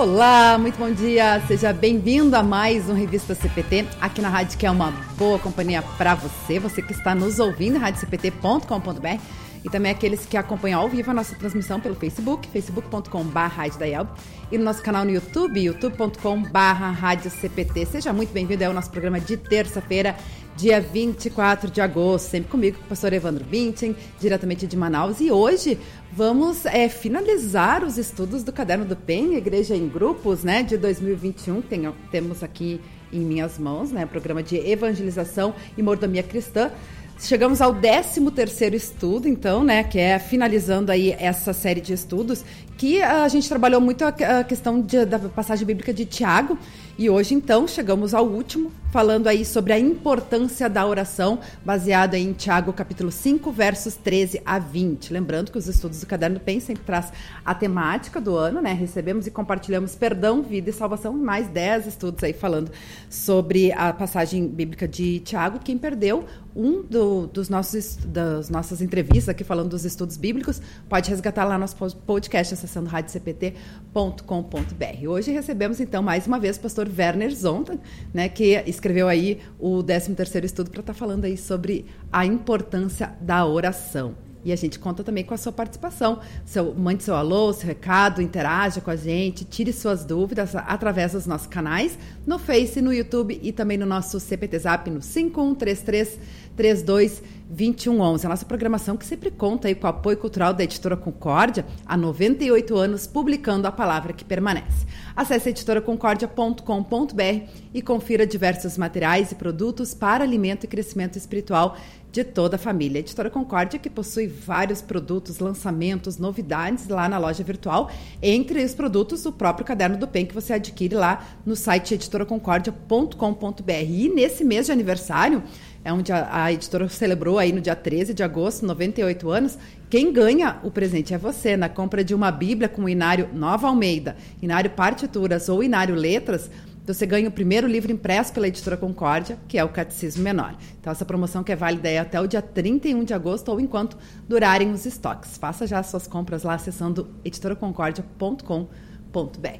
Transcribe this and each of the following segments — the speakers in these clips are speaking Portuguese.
Olá, muito bom dia. Seja bem-vindo a mais um Revista CPT aqui na rádio que é uma boa companhia para você, você que está nos ouvindo, radiocpt.com.br e também aqueles que acompanham ao vivo a nossa transmissão pelo Facebook, facebook.com.br e no nosso canal no YouTube, youtube.com.br Seja muito bem-vindo ao nosso programa de terça-feira, dia 24 de agosto, sempre comigo, o pastor Evandro Bintin, diretamente de Manaus. E hoje vamos é, finalizar os estudos do Caderno do PEN, Igreja em Grupos, né, de 2021. Tem, temos aqui em minhas mãos, né, programa de evangelização e mordomia cristã. Chegamos ao 13 terceiro estudo, então, né, que é finalizando aí essa série de estudos, que a gente trabalhou muito a questão de, da passagem bíblica de Tiago, e hoje, então, chegamos ao último, falando aí sobre a importância da oração, baseada em Tiago, capítulo 5, versos 13 a 20. Lembrando que os estudos do Caderno Pen sempre traz a temática do ano, né? Recebemos e compartilhamos perdão, vida e salvação, mais 10 estudos aí falando sobre a passagem bíblica de Tiago. Quem perdeu um do, dos nossos, das nossas entrevistas aqui falando dos estudos bíblicos, pode resgatar lá nosso podcast acessando radiocpt.com.br. Hoje recebemos, então, mais uma vez o pastor Werner Zonta, né, que escreveu aí o 13º estudo para estar tá falando aí sobre a importância da oração. E a gente conta também com a sua participação. Seu, mande seu alô, seu recado, interaja com a gente, tire suas dúvidas através dos nossos canais, no Face, no YouTube e também no nosso CPT Zap no 5133 32 2111. A nossa programação que sempre conta aí com o apoio cultural da Editora Concórdia, há 98 anos, publicando a palavra que permanece. Acesse editoraconcordia.com.br e confira diversos materiais e produtos para alimento e crescimento espiritual de toda a família. A Editora Concórdia, que possui vários produtos, lançamentos, novidades lá na loja virtual, entre os produtos o próprio Caderno do PEN que você adquire lá no site editoraconcordia.com.br. E nesse mês de aniversário, é onde a, a, editora celebrou aí no dia 13 de agosto, 98 anos. Quem ganha o presente é você, na compra de uma Bíblia com o Inário Nova Almeida, Inário Partituras ou Inário Letras, você ganha o primeiro livro impresso pela editora Concórdia, que é o Catecismo Menor. Então, essa promoção que é válida é até o dia 31 de agosto ou enquanto durarem os estoques. Faça já as suas compras lá acessando editoraconcordia.com.br.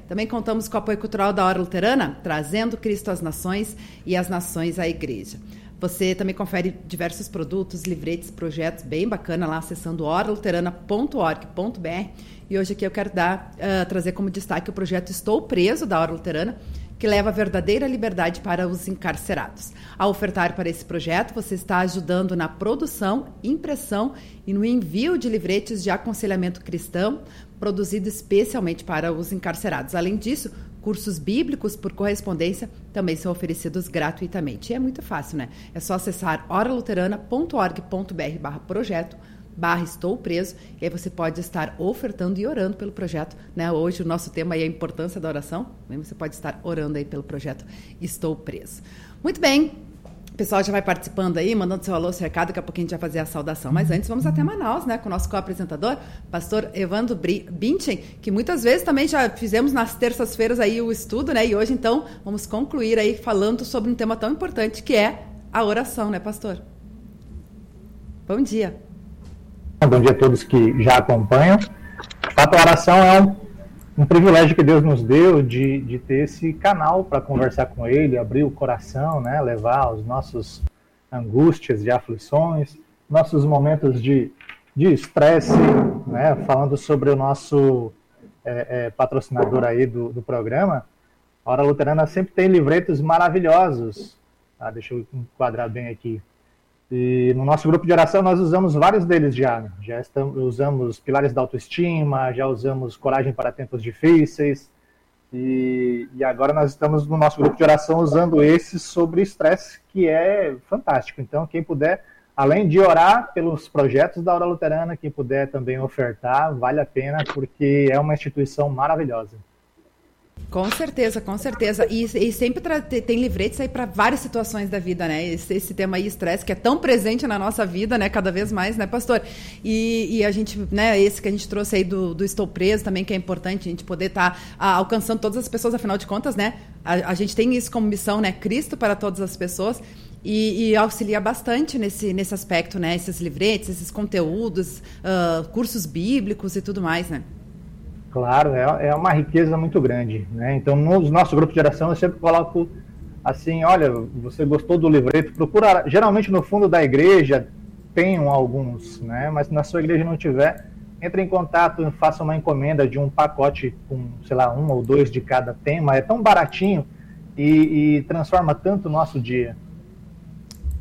Também contamos com o apoio cultural da Hora Luterana, trazendo Cristo às nações e as nações à igreja. Você também confere diversos produtos, livretes, projetos bem bacana lá acessando oraluterana.org.br. E hoje aqui eu quero dar, uh, trazer como destaque o projeto Estou Preso da Hora Luterana, que leva a verdadeira liberdade para os encarcerados. Ao ofertar para esse projeto, você está ajudando na produção, impressão e no envio de livretes de aconselhamento cristão, produzido especialmente para os encarcerados. Além disso, Cursos bíblicos por correspondência também são oferecidos gratuitamente. E é muito fácil, né? É só acessar oraluterana.org.br barra projeto barra estou preso e aí você pode estar ofertando e orando pelo projeto, né? Hoje o nosso tema é a importância da oração, você pode estar orando aí pelo projeto Estou Preso. Muito bem, pessoal já vai participando aí, mandando seu alô, seu recado, daqui a pouquinho a gente vai fazer a saudação. Mas antes vamos até Manaus, né, com o nosso co-apresentador, pastor Evandro Binchen, que muitas vezes também já fizemos nas terças-feiras aí o estudo, né? E hoje então vamos concluir aí falando sobre um tema tão importante que é a oração, né, pastor? Bom dia. Bom dia a todos que já acompanham. A oração é um um privilégio que Deus nos deu de, de ter esse canal para conversar com Ele, abrir o coração, né, levar os nossos angústias e aflições, nossos momentos de estresse, né, falando sobre o nosso é, é, patrocinador aí do, do programa. A Hora Luterana sempre tem livretos maravilhosos. Ah, deixa eu enquadrar bem aqui. E no nosso grupo de oração nós usamos vários deles já. Né? Já estamos, usamos Pilares da Autoestima, já usamos Coragem para Tempos Difíceis. E, e agora nós estamos no nosso grupo de oração usando esse sobre estresse, que é fantástico. Então, quem puder, além de orar pelos projetos da Hora Luterana, quem puder também ofertar, vale a pena, porque é uma instituição maravilhosa. Com certeza, com certeza. E, e sempre tem livretes aí para várias situações da vida, né? Esse, esse tema aí, estresse, que é tão presente na nossa vida, né? Cada vez mais, né, pastor? E, e, a gente, né, esse que a gente trouxe aí do, do Estou Preso também, que é importante a gente poder estar tá, alcançando todas as pessoas, afinal de contas, né? A, a, gente tem isso como missão, né? Cristo para todas as pessoas. E, e, auxilia bastante nesse, nesse aspecto, né? Esses livretes, esses conteúdos, uh, cursos bíblicos e tudo mais, né? Claro, é, é uma riqueza muito grande. Né? Então, nos nossos grupos de oração, eu sempre coloco assim: olha, você gostou do livreto? Procura. Geralmente, no fundo da igreja, tem alguns, né? mas na sua igreja não tiver, entre em contato e faça uma encomenda de um pacote com, sei lá, um ou dois de cada tema. É tão baratinho e, e transforma tanto o nosso dia.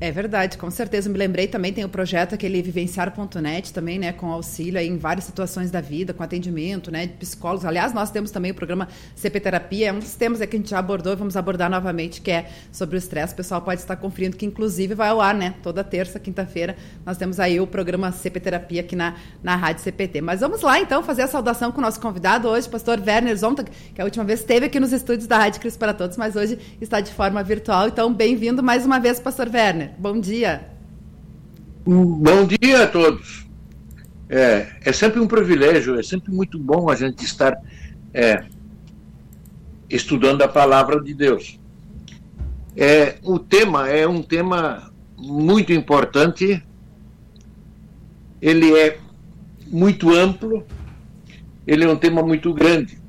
É verdade, com certeza. Me lembrei também, tem o projeto aquele vivenciar.net também, né, com auxílio em várias situações da vida, com atendimento, né, de psicólogos. Aliás, nós temos também o programa CP Terapia, é um dos temas que a gente já abordou e vamos abordar novamente, que é sobre o estresse. O pessoal pode estar conferindo que, inclusive, vai ao ar, né, toda terça, quinta-feira, nós temos aí o programa CP Terapia aqui na, na Rádio CPT. Mas vamos lá, então, fazer a saudação com o nosso convidado hoje, pastor Werner Zontag, que a última vez esteve aqui nos estúdios da Rádio Cris para Todos, mas hoje está de forma virtual. Então, bem-vindo mais uma vez, pastor Werner. Bom dia. Bom dia a todos. É, é sempre um privilégio, é sempre muito bom a gente estar é, estudando a palavra de Deus. É, o tema é um tema muito importante, ele é muito amplo, ele é um tema muito grande.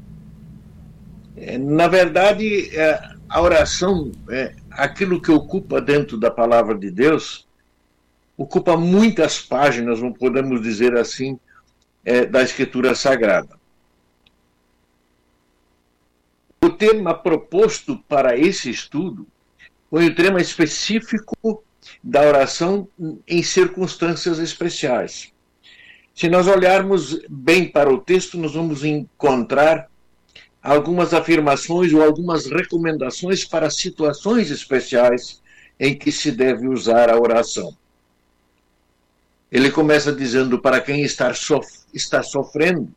É, na verdade, é, a oração é, aquilo que ocupa dentro da palavra de Deus ocupa muitas páginas, não podemos dizer assim, é, da Escritura Sagrada. O tema proposto para esse estudo foi o tema específico da oração em circunstâncias especiais. Se nós olharmos bem para o texto, nós vamos encontrar algumas afirmações ou algumas recomendações para situações especiais em que se deve usar a oração. Ele começa dizendo para quem está, sof está sofrendo,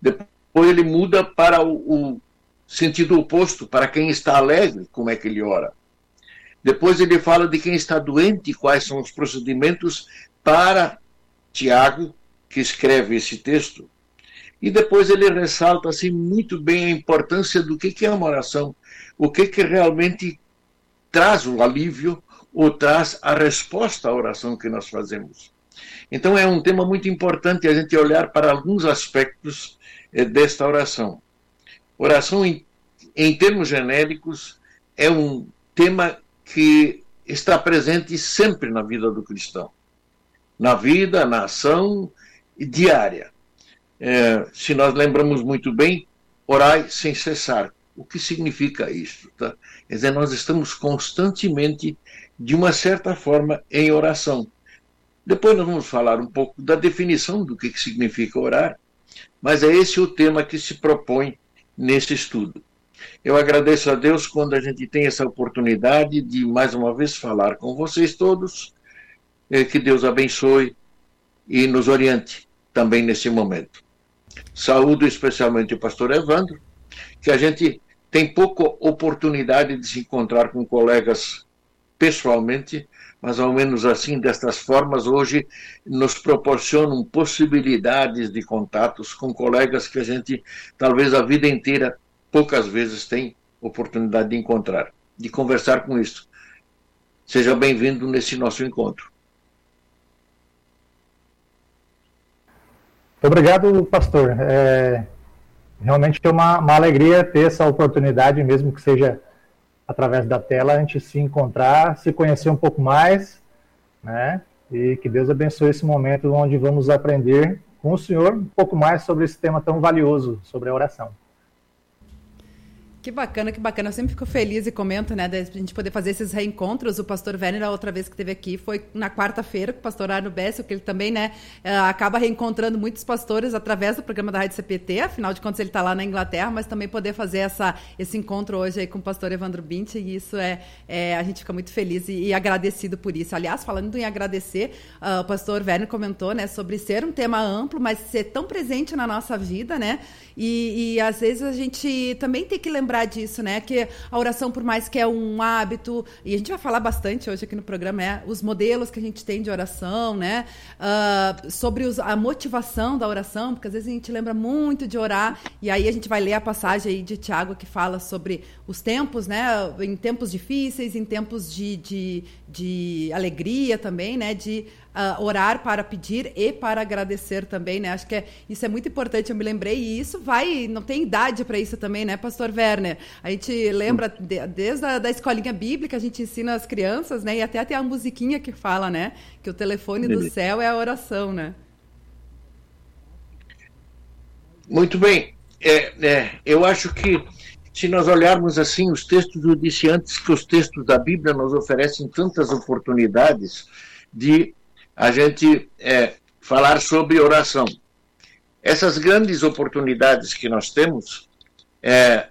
depois ele muda para o, o sentido oposto, para quem está alegre, como é que ele ora. Depois ele fala de quem está doente, quais são os procedimentos para Tiago, que escreve esse texto, e depois ele ressalta assim muito bem a importância do que, que é uma oração, o que, que realmente traz o alívio ou traz a resposta à oração que nós fazemos. Então é um tema muito importante a gente olhar para alguns aspectos eh, desta oração. Oração, em, em termos genéricos, é um tema que está presente sempre na vida do cristão, na vida, na ação diária é, se nós lembramos muito bem, orai sem cessar. O que significa isso? Tá? Quer dizer, nós estamos constantemente, de uma certa forma, em oração. Depois nós vamos falar um pouco da definição do que, que significa orar, mas é esse o tema que se propõe nesse estudo. Eu agradeço a Deus quando a gente tem essa oportunidade de mais uma vez falar com vocês todos. É, que Deus abençoe e nos oriente também nesse momento. Saúdo especialmente o pastor Evandro, que a gente tem pouca oportunidade de se encontrar com colegas pessoalmente, mas ao menos assim, destas formas, hoje nos proporcionam possibilidades de contatos com colegas que a gente, talvez a vida inteira, poucas vezes tem oportunidade de encontrar, de conversar com isso. Seja bem-vindo nesse nosso encontro. Obrigado, pastor. É, realmente é uma, uma alegria ter essa oportunidade, mesmo que seja através da tela, a gente se encontrar, se conhecer um pouco mais, né? E que Deus abençoe esse momento onde vamos aprender com o Senhor um pouco mais sobre esse tema tão valioso, sobre a oração. Que bacana, que bacana. Eu sempre fico feliz e comento, né, da gente poder fazer esses reencontros. O pastor Werner, a outra vez que esteve aqui, foi na quarta-feira com o pastor Arno Bessel, que ele também, né, eh, acaba reencontrando muitos pastores através do programa da Rádio CPT, afinal de contas ele está lá na Inglaterra, mas também poder fazer essa, esse encontro hoje aí com o pastor Evandro Bint, e isso é, é a gente fica muito feliz e, e, agradecido por isso. Aliás, falando em agradecer, uh, o pastor Werner comentou, né, sobre ser um tema amplo, mas ser tão presente na nossa vida, né, e, e às vezes a gente também tem que lembrar lembrar disso, né? Que a oração, por mais que é um hábito, e a gente vai falar bastante hoje aqui no programa, é os modelos que a gente tem de oração, né? Uh, sobre os, a motivação da oração, porque às vezes a gente lembra muito de orar, e aí a gente vai ler a passagem aí de Tiago que fala sobre os tempos, né? Em tempos difíceis, em tempos de, de, de alegria também, né? De uh, orar para pedir e para agradecer também, né? Acho que é, isso é muito importante, eu me lembrei, e isso vai, não tem idade para isso também, né, pastor Werner? A gente lembra, de, desde a da escolinha bíblica, a gente ensina as crianças, né? E até tem a musiquinha que fala, né? Que o telefone do céu é a oração, né? Muito bem. É, é, eu acho que se nós olharmos assim os textos, eu disse antes que os textos da Bíblia nos oferecem tantas oportunidades de a gente é, falar sobre oração. Essas grandes oportunidades que nós temos, é,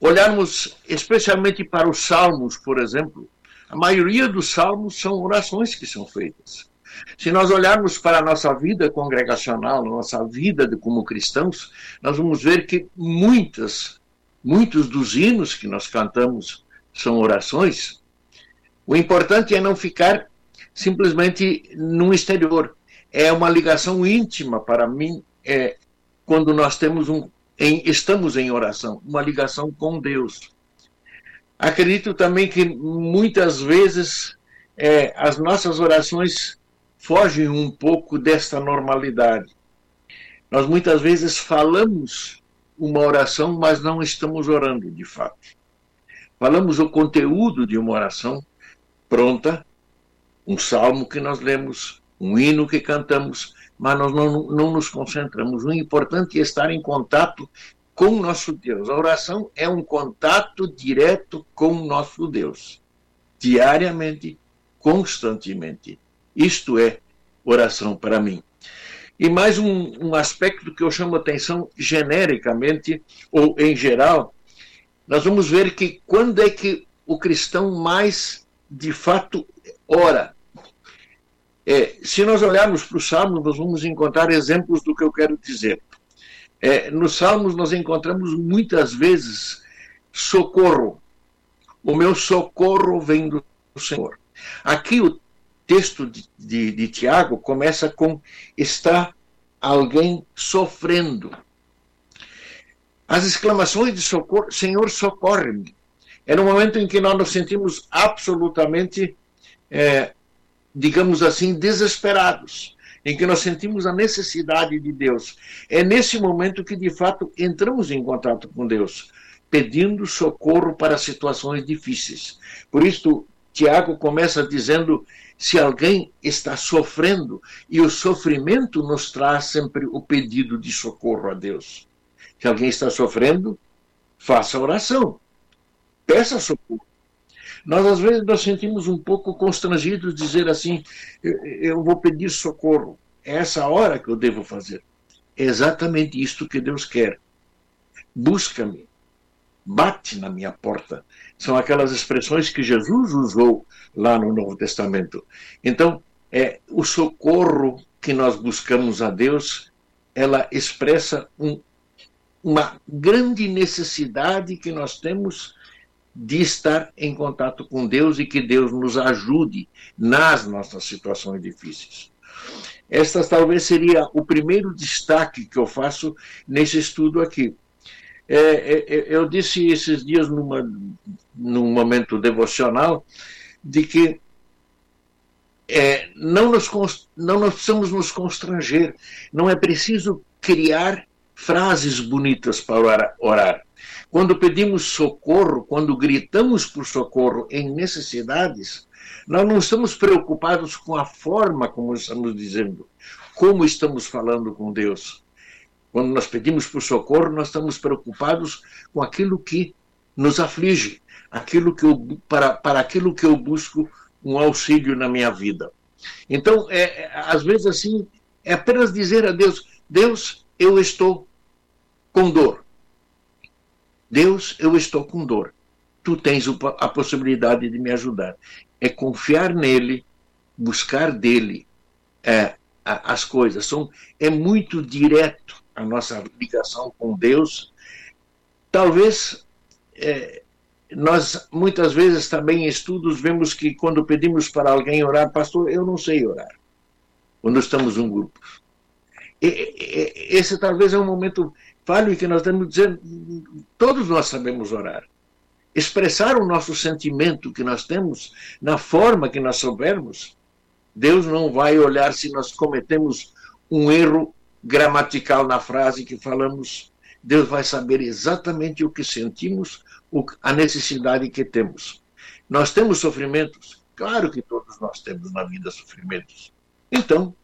olharmos especialmente para os salmos, por exemplo, a maioria dos salmos são orações que são feitas. Se nós olharmos para a nossa vida congregacional, nossa vida de, como cristãos, nós vamos ver que muitas, muitos dos hinos que nós cantamos são orações. O importante é não ficar simplesmente no exterior. É uma ligação íntima para mim é, quando nós temos um, em, estamos em oração, uma ligação com Deus. Acredito também que muitas vezes é, as nossas orações fogem um pouco desta normalidade. Nós muitas vezes falamos uma oração, mas não estamos orando de fato. Falamos o conteúdo de uma oração pronta, um salmo que nós lemos, um hino que cantamos, mas nós não, não nos concentramos. O importante é estar em contato com o nosso Deus. A oração é um contato direto com o nosso Deus, diariamente, constantemente. Isto é oração para mim. E mais um, um aspecto que eu chamo atenção genericamente, ou em geral, nós vamos ver que quando é que o cristão mais de fato ora. É, se nós olharmos para os Salmos, nós vamos encontrar exemplos do que eu quero dizer. É, nos Salmos, nós encontramos muitas vezes socorro. O meu socorro vem do Senhor. Aqui o texto de, de, de Tiago começa com: está alguém sofrendo. As exclamações de socorro, Senhor, socorre-me. É no momento em que nós nos sentimos absolutamente é, digamos assim, desesperados, em que nós sentimos a necessidade de Deus. É nesse momento que, de fato, entramos em contato com Deus, pedindo socorro para situações difíceis. Por isso, Tiago começa dizendo: se alguém está sofrendo, e o sofrimento nos traz sempre o pedido de socorro a Deus. Se alguém está sofrendo, faça oração, peça socorro. Nós, às vezes, nós sentimos um pouco constrangidos de dizer assim: eu, eu vou pedir socorro. É essa hora que eu devo fazer. É exatamente isto que Deus quer. Busca-me, bate na minha porta. São aquelas expressões que Jesus usou lá no Novo Testamento. Então, é o socorro que nós buscamos a Deus, ela expressa um, uma grande necessidade que nós temos de estar em contato com Deus e que Deus nos ajude nas nossas situações difíceis. Esta talvez seria o primeiro destaque que eu faço nesse estudo aqui. É, é, é, eu disse esses dias numa, num momento devocional de que é, não, nos, não nós precisamos nos constranger, não é preciso criar frases bonitas para orar. Quando pedimos socorro, quando gritamos por socorro em necessidades, nós não estamos preocupados com a forma como estamos dizendo, como estamos falando com Deus. Quando nós pedimos por socorro, nós estamos preocupados com aquilo que nos aflige, aquilo que eu, para, para aquilo que eu busco um auxílio na minha vida. Então, é, é, às vezes assim, é apenas dizer a Deus: Deus, eu estou com dor. Deus, eu estou com dor. Tu tens a possibilidade de me ajudar. É confiar nele, buscar dele é, as coisas. São, é muito direto a nossa ligação com Deus. talvez é, nós muitas vezes também em estudos vemos que quando pedimos para alguém orar, pastor, eu não sei orar. Quando estamos um grupo. E, e, esse talvez é um momento falho que nós que dizer, todos nós sabemos orar. Expressar o nosso sentimento que nós temos na forma que nós soubermos. Deus não vai olhar se nós cometemos um erro gramatical na frase que falamos. Deus vai saber exatamente o que sentimos, a necessidade que temos. Nós temos sofrimentos? Claro que todos nós temos na vida sofrimentos. Então,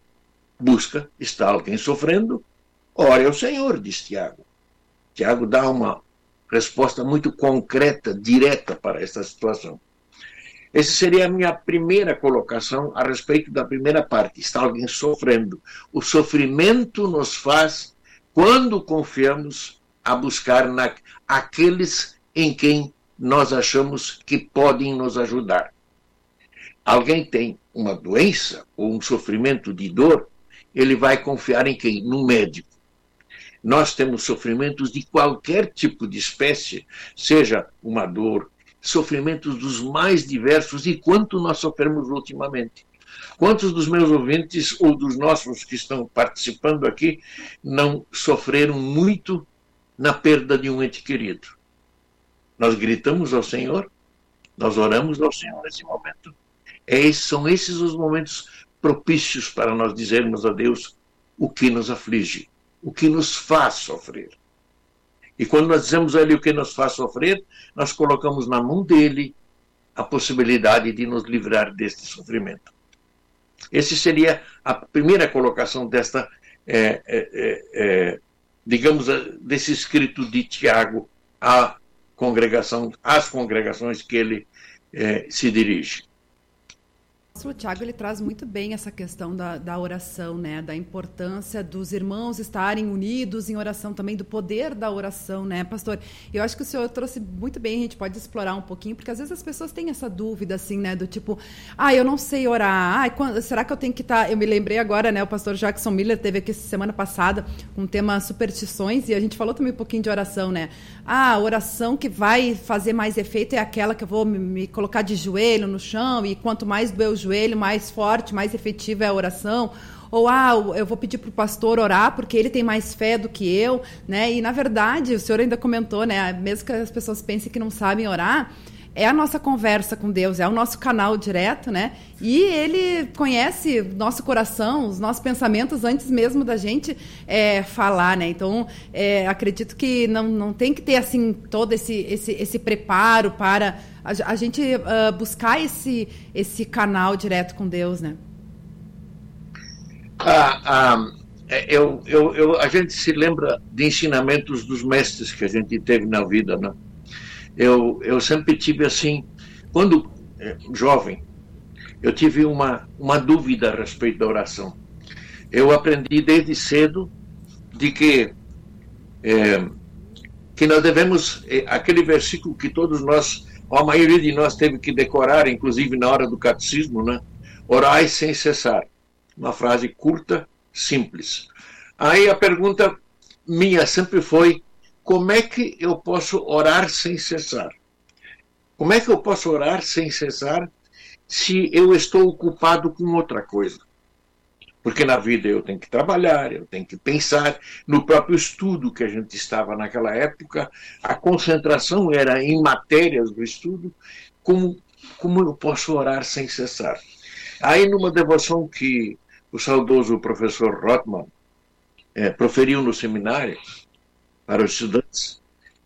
busca, está alguém sofrendo? Ore ao Senhor, diz Tiago. Tiago dá uma resposta muito concreta, direta para essa situação. Essa seria a minha primeira colocação a respeito da primeira parte. Está alguém sofrendo. O sofrimento nos faz, quando confiamos, a buscar na, aqueles em quem nós achamos que podem nos ajudar. Alguém tem uma doença ou um sofrimento de dor, ele vai confiar em quem? No médico. Nós temos sofrimentos de qualquer tipo de espécie, seja uma dor, sofrimentos dos mais diversos, e quanto nós sofremos ultimamente. Quantos dos meus ouvintes ou dos nossos que estão participando aqui não sofreram muito na perda de um ente querido? Nós gritamos ao Senhor, nós oramos ao Senhor nesse momento. É, são esses os momentos propícios para nós dizermos a Deus o que nos aflige, o que nos faz sofrer. E quando nós dizemos a Ele o que nos faz sofrer, nós colocamos na mão dele a possibilidade de nos livrar deste sofrimento. Essa seria a primeira colocação desta, é, é, é, é digamos, desse escrito de Tiago a congregação, as congregações que ele eh, se dirige. O Tiago ele traz muito bem essa questão da, da oração, né? Da importância dos irmãos estarem unidos em oração, também do poder da oração, né, pastor? Eu acho que o senhor trouxe muito bem, a gente pode explorar um pouquinho, porque às vezes as pessoas têm essa dúvida, assim, né? Do tipo, ah, eu não sei orar, ah, quando, será que eu tenho que estar. Tá... Eu me lembrei agora, né? O pastor Jackson Miller teve aqui semana passada um tema superstições e a gente falou também um pouquinho de oração, né? Ah, a oração que vai fazer mais efeito é aquela que eu vou me, me colocar de joelho no chão e quanto mais doer o joelho, mais forte, mais efetiva é a oração. Ou, ah, eu vou pedir para o pastor orar porque ele tem mais fé do que eu, né? E, na verdade, o senhor ainda comentou, né? Mesmo que as pessoas pensem que não sabem orar, é a nossa conversa com Deus, é o nosso canal direto, né? E ele conhece nosso coração, os nossos pensamentos antes mesmo da gente é, falar, né? Então, é, acredito que não, não tem que ter, assim, todo esse, esse, esse preparo para a, a gente uh, buscar esse, esse canal direto com Deus, né? Ah, ah, eu, eu, eu, a gente se lembra de ensinamentos dos mestres que a gente teve na vida, né? Eu, eu sempre tive assim, quando é, jovem, eu tive uma, uma dúvida a respeito da oração. Eu aprendi desde cedo de que é, que nós devemos é, aquele versículo que todos nós, a maioria de nós teve que decorar, inclusive na hora do catecismo, né? Orai sem cessar. Uma frase curta, simples. Aí a pergunta minha sempre foi como é que eu posso orar sem cessar? Como é que eu posso orar sem cessar se eu estou ocupado com outra coisa? Porque na vida eu tenho que trabalhar, eu tenho que pensar. No próprio estudo que a gente estava naquela época, a concentração era em matérias do estudo. Como, como eu posso orar sem cessar? Aí, numa devoção que o saudoso professor Rothman é, proferiu no seminário, para os estudantes,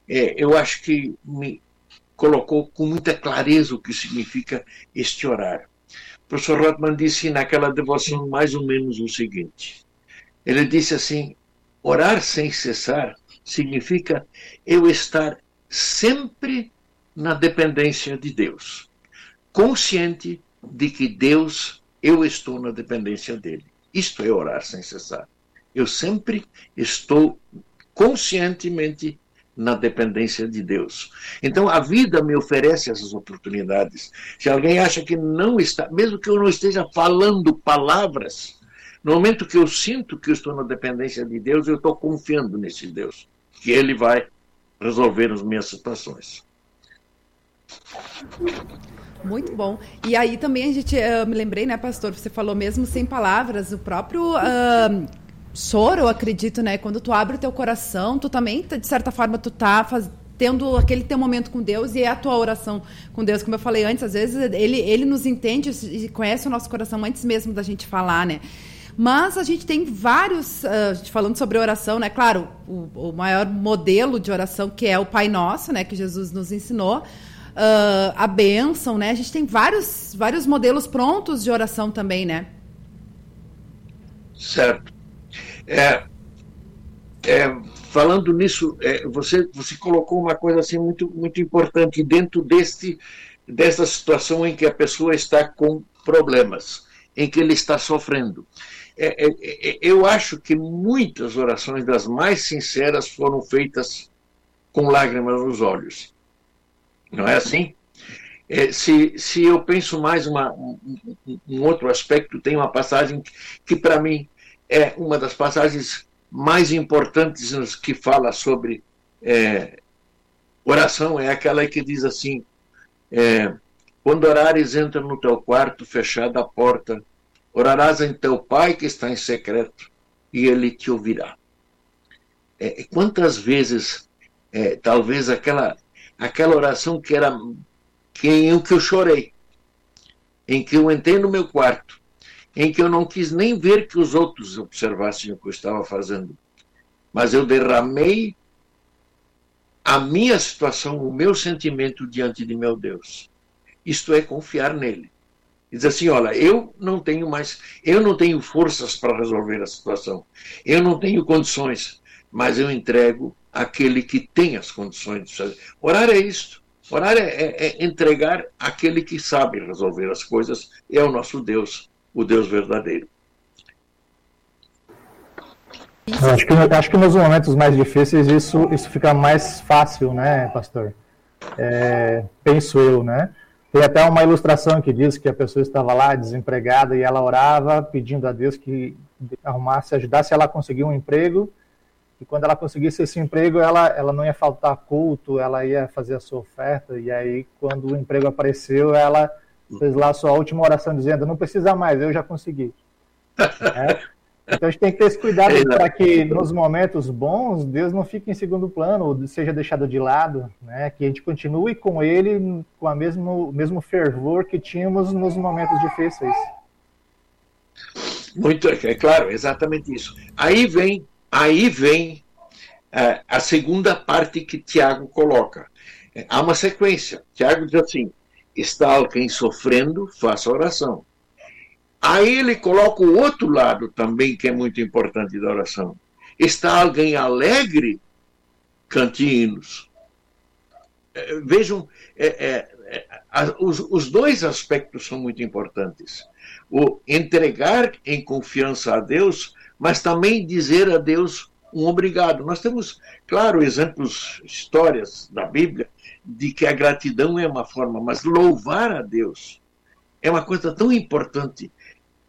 é, eu acho que me colocou com muita clareza o que significa este horário. O professor Rothman disse naquela devoção mais ou menos o seguinte: ele disse assim, orar sem cessar significa eu estar sempre na dependência de Deus, consciente de que Deus, eu estou na dependência dele. Isto é orar sem cessar. Eu sempre estou conscientemente na dependência de Deus. Então a vida me oferece essas oportunidades. Se alguém acha que não está, mesmo que eu não esteja falando palavras, no momento que eu sinto que eu estou na dependência de Deus, eu estou confiando nesse Deus, que Ele vai resolver as minhas situações. Muito bom. E aí também a gente, eu me lembrei, né, pastor, você falou mesmo sem palavras, o próprio uh, choro, eu acredito, né, quando tu abre o teu coração, tu também, de certa forma, tu tá faz, tendo aquele teu momento com Deus e é a tua oração com Deus, como eu falei antes, às vezes ele, ele nos entende e conhece o nosso coração antes mesmo da gente falar, né? Mas a gente tem vários, uh, falando sobre oração, né? Claro, o, o, maior modelo de oração que é o Pai Nosso, né? Que Jesus nos ensinou. Uh, a bênção, né? A gente tem vários, vários modelos prontos de oração também, né? Certo. É, é, falando nisso, é, você, você colocou uma coisa assim muito, muito importante dentro deste, dessa situação em que a pessoa está com problemas, em que ele está sofrendo. É, é, é, eu acho que muitas orações das mais sinceras foram feitas com lágrimas nos olhos. Não é assim? É, se, se eu penso mais uma, um, um outro aspecto, tem uma passagem que, que para mim é uma das passagens mais importantes que fala sobre é, oração, é aquela que diz assim: é, quando orares, entra no teu quarto, fechada a porta, orarás em teu pai que está em secreto, e ele te ouvirá. É, quantas vezes, é, talvez aquela aquela oração que era que, em que eu chorei, em que eu entrei no meu quarto, em que eu não quis nem ver que os outros observassem o que eu estava fazendo, mas eu derramei a minha situação, o meu sentimento diante de meu Deus. Isto é confiar nele. Diz assim, olha, eu não tenho mais, eu não tenho forças para resolver a situação. Eu não tenho condições, mas eu entrego aquele que tem as condições de fazer. Orar é isto. Orar é, é, é, entregar aquele que sabe resolver as coisas, é o nosso Deus, o Deus verdadeiro. Acho que, acho que nos momentos mais difíceis isso, isso fica mais fácil, né, pastor? É, penso eu, né? Tem até uma ilustração que diz que a pessoa estava lá desempregada e ela orava pedindo a Deus que arrumasse, ajudasse ela a conseguir um emprego e quando ela conseguisse esse emprego, ela, ela não ia faltar culto, ela ia fazer a sua oferta, e aí, quando o emprego apareceu, ela fez lá a sua última oração, dizendo: Não precisa mais, eu já consegui. é? Então a gente tem que ter esse cuidado para que nos momentos bons Deus não fique em segundo plano, ou seja deixado de lado, né? que a gente continue com Ele com o mesmo, mesmo fervor que tínhamos nos momentos difíceis. Muito, é claro, exatamente isso. Aí vem Aí vem é, a segunda parte que Tiago coloca. É, há uma sequência. Tiago diz assim: está alguém sofrendo, faça oração. Aí ele coloca o outro lado também, que é muito importante da oração. Está alguém alegre, cante hinos. É, vejam, é, é, os, os dois aspectos são muito importantes. O entregar em confiança a Deus mas também dizer a Deus um obrigado. Nós temos, claro, exemplos, histórias da Bíblia de que a gratidão é uma forma, mas louvar a Deus é uma coisa tão importante,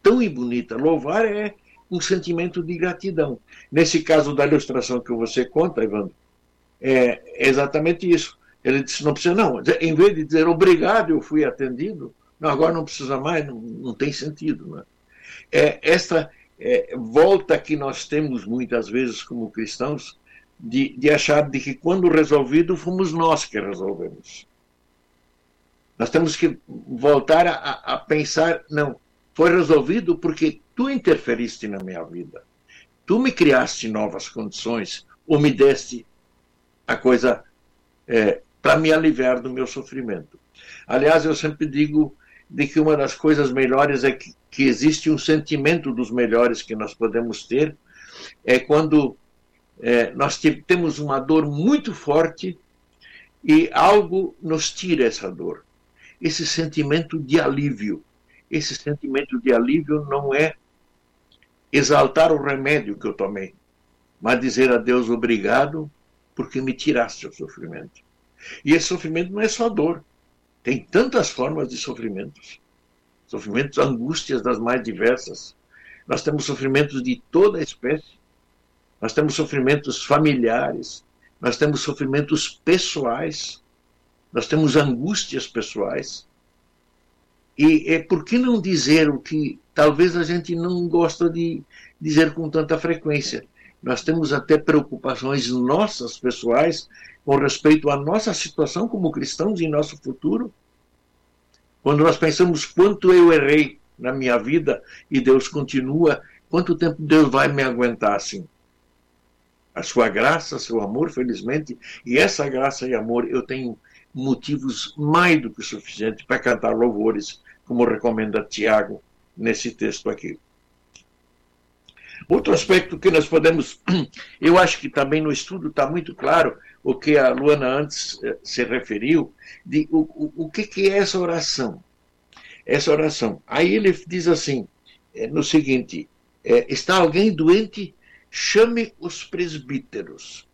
tão bonita. Louvar é um sentimento de gratidão. Nesse caso da ilustração que você conta, Evandro, é exatamente isso. Ele disse: não precisa, não. Em vez de dizer obrigado, eu fui atendido, não, agora não precisa mais, não, não tem sentido. Né? É, esta é, volta que nós temos muitas vezes como cristãos de, de achar de que quando resolvido fomos nós que resolvemos. Nós temos que voltar a, a pensar, não, foi resolvido porque tu interferiste na minha vida. Tu me criaste novas condições ou me deste a coisa é, para me aliviar do meu sofrimento. Aliás, eu sempre digo de que uma das coisas melhores é que, que existe um sentimento dos melhores que nós podemos ter, é quando é, nós temos uma dor muito forte e algo nos tira essa dor. Esse sentimento de alívio. Esse sentimento de alívio não é exaltar o remédio que eu tomei, mas dizer a Deus obrigado porque me tiraste o sofrimento. E esse sofrimento não é só dor, tem tantas formas de sofrimentos. Sofrimentos, angústias das mais diversas. Nós temos sofrimentos de toda espécie. Nós temos sofrimentos familiares, nós temos sofrimentos pessoais, nós temos angústias pessoais. E é por que não dizer o que talvez a gente não gosta de dizer com tanta frequência? Nós temos até preocupações nossas pessoais com respeito à nossa situação como cristãos em nosso futuro. Quando nós pensamos quanto eu errei na minha vida e Deus continua, quanto tempo Deus vai me aguentar assim? A sua graça, seu amor, felizmente, e essa graça e amor eu tenho motivos mais do que suficientes para cantar louvores, como recomenda Tiago nesse texto aqui. Outro aspecto que nós podemos, eu acho que também no estudo está muito claro o que a Luana antes eh, se referiu, de o, o, o que, que é essa oração. Essa oração. Aí ele diz assim, é, no seguinte, é, está alguém doente, chame os presbíteros.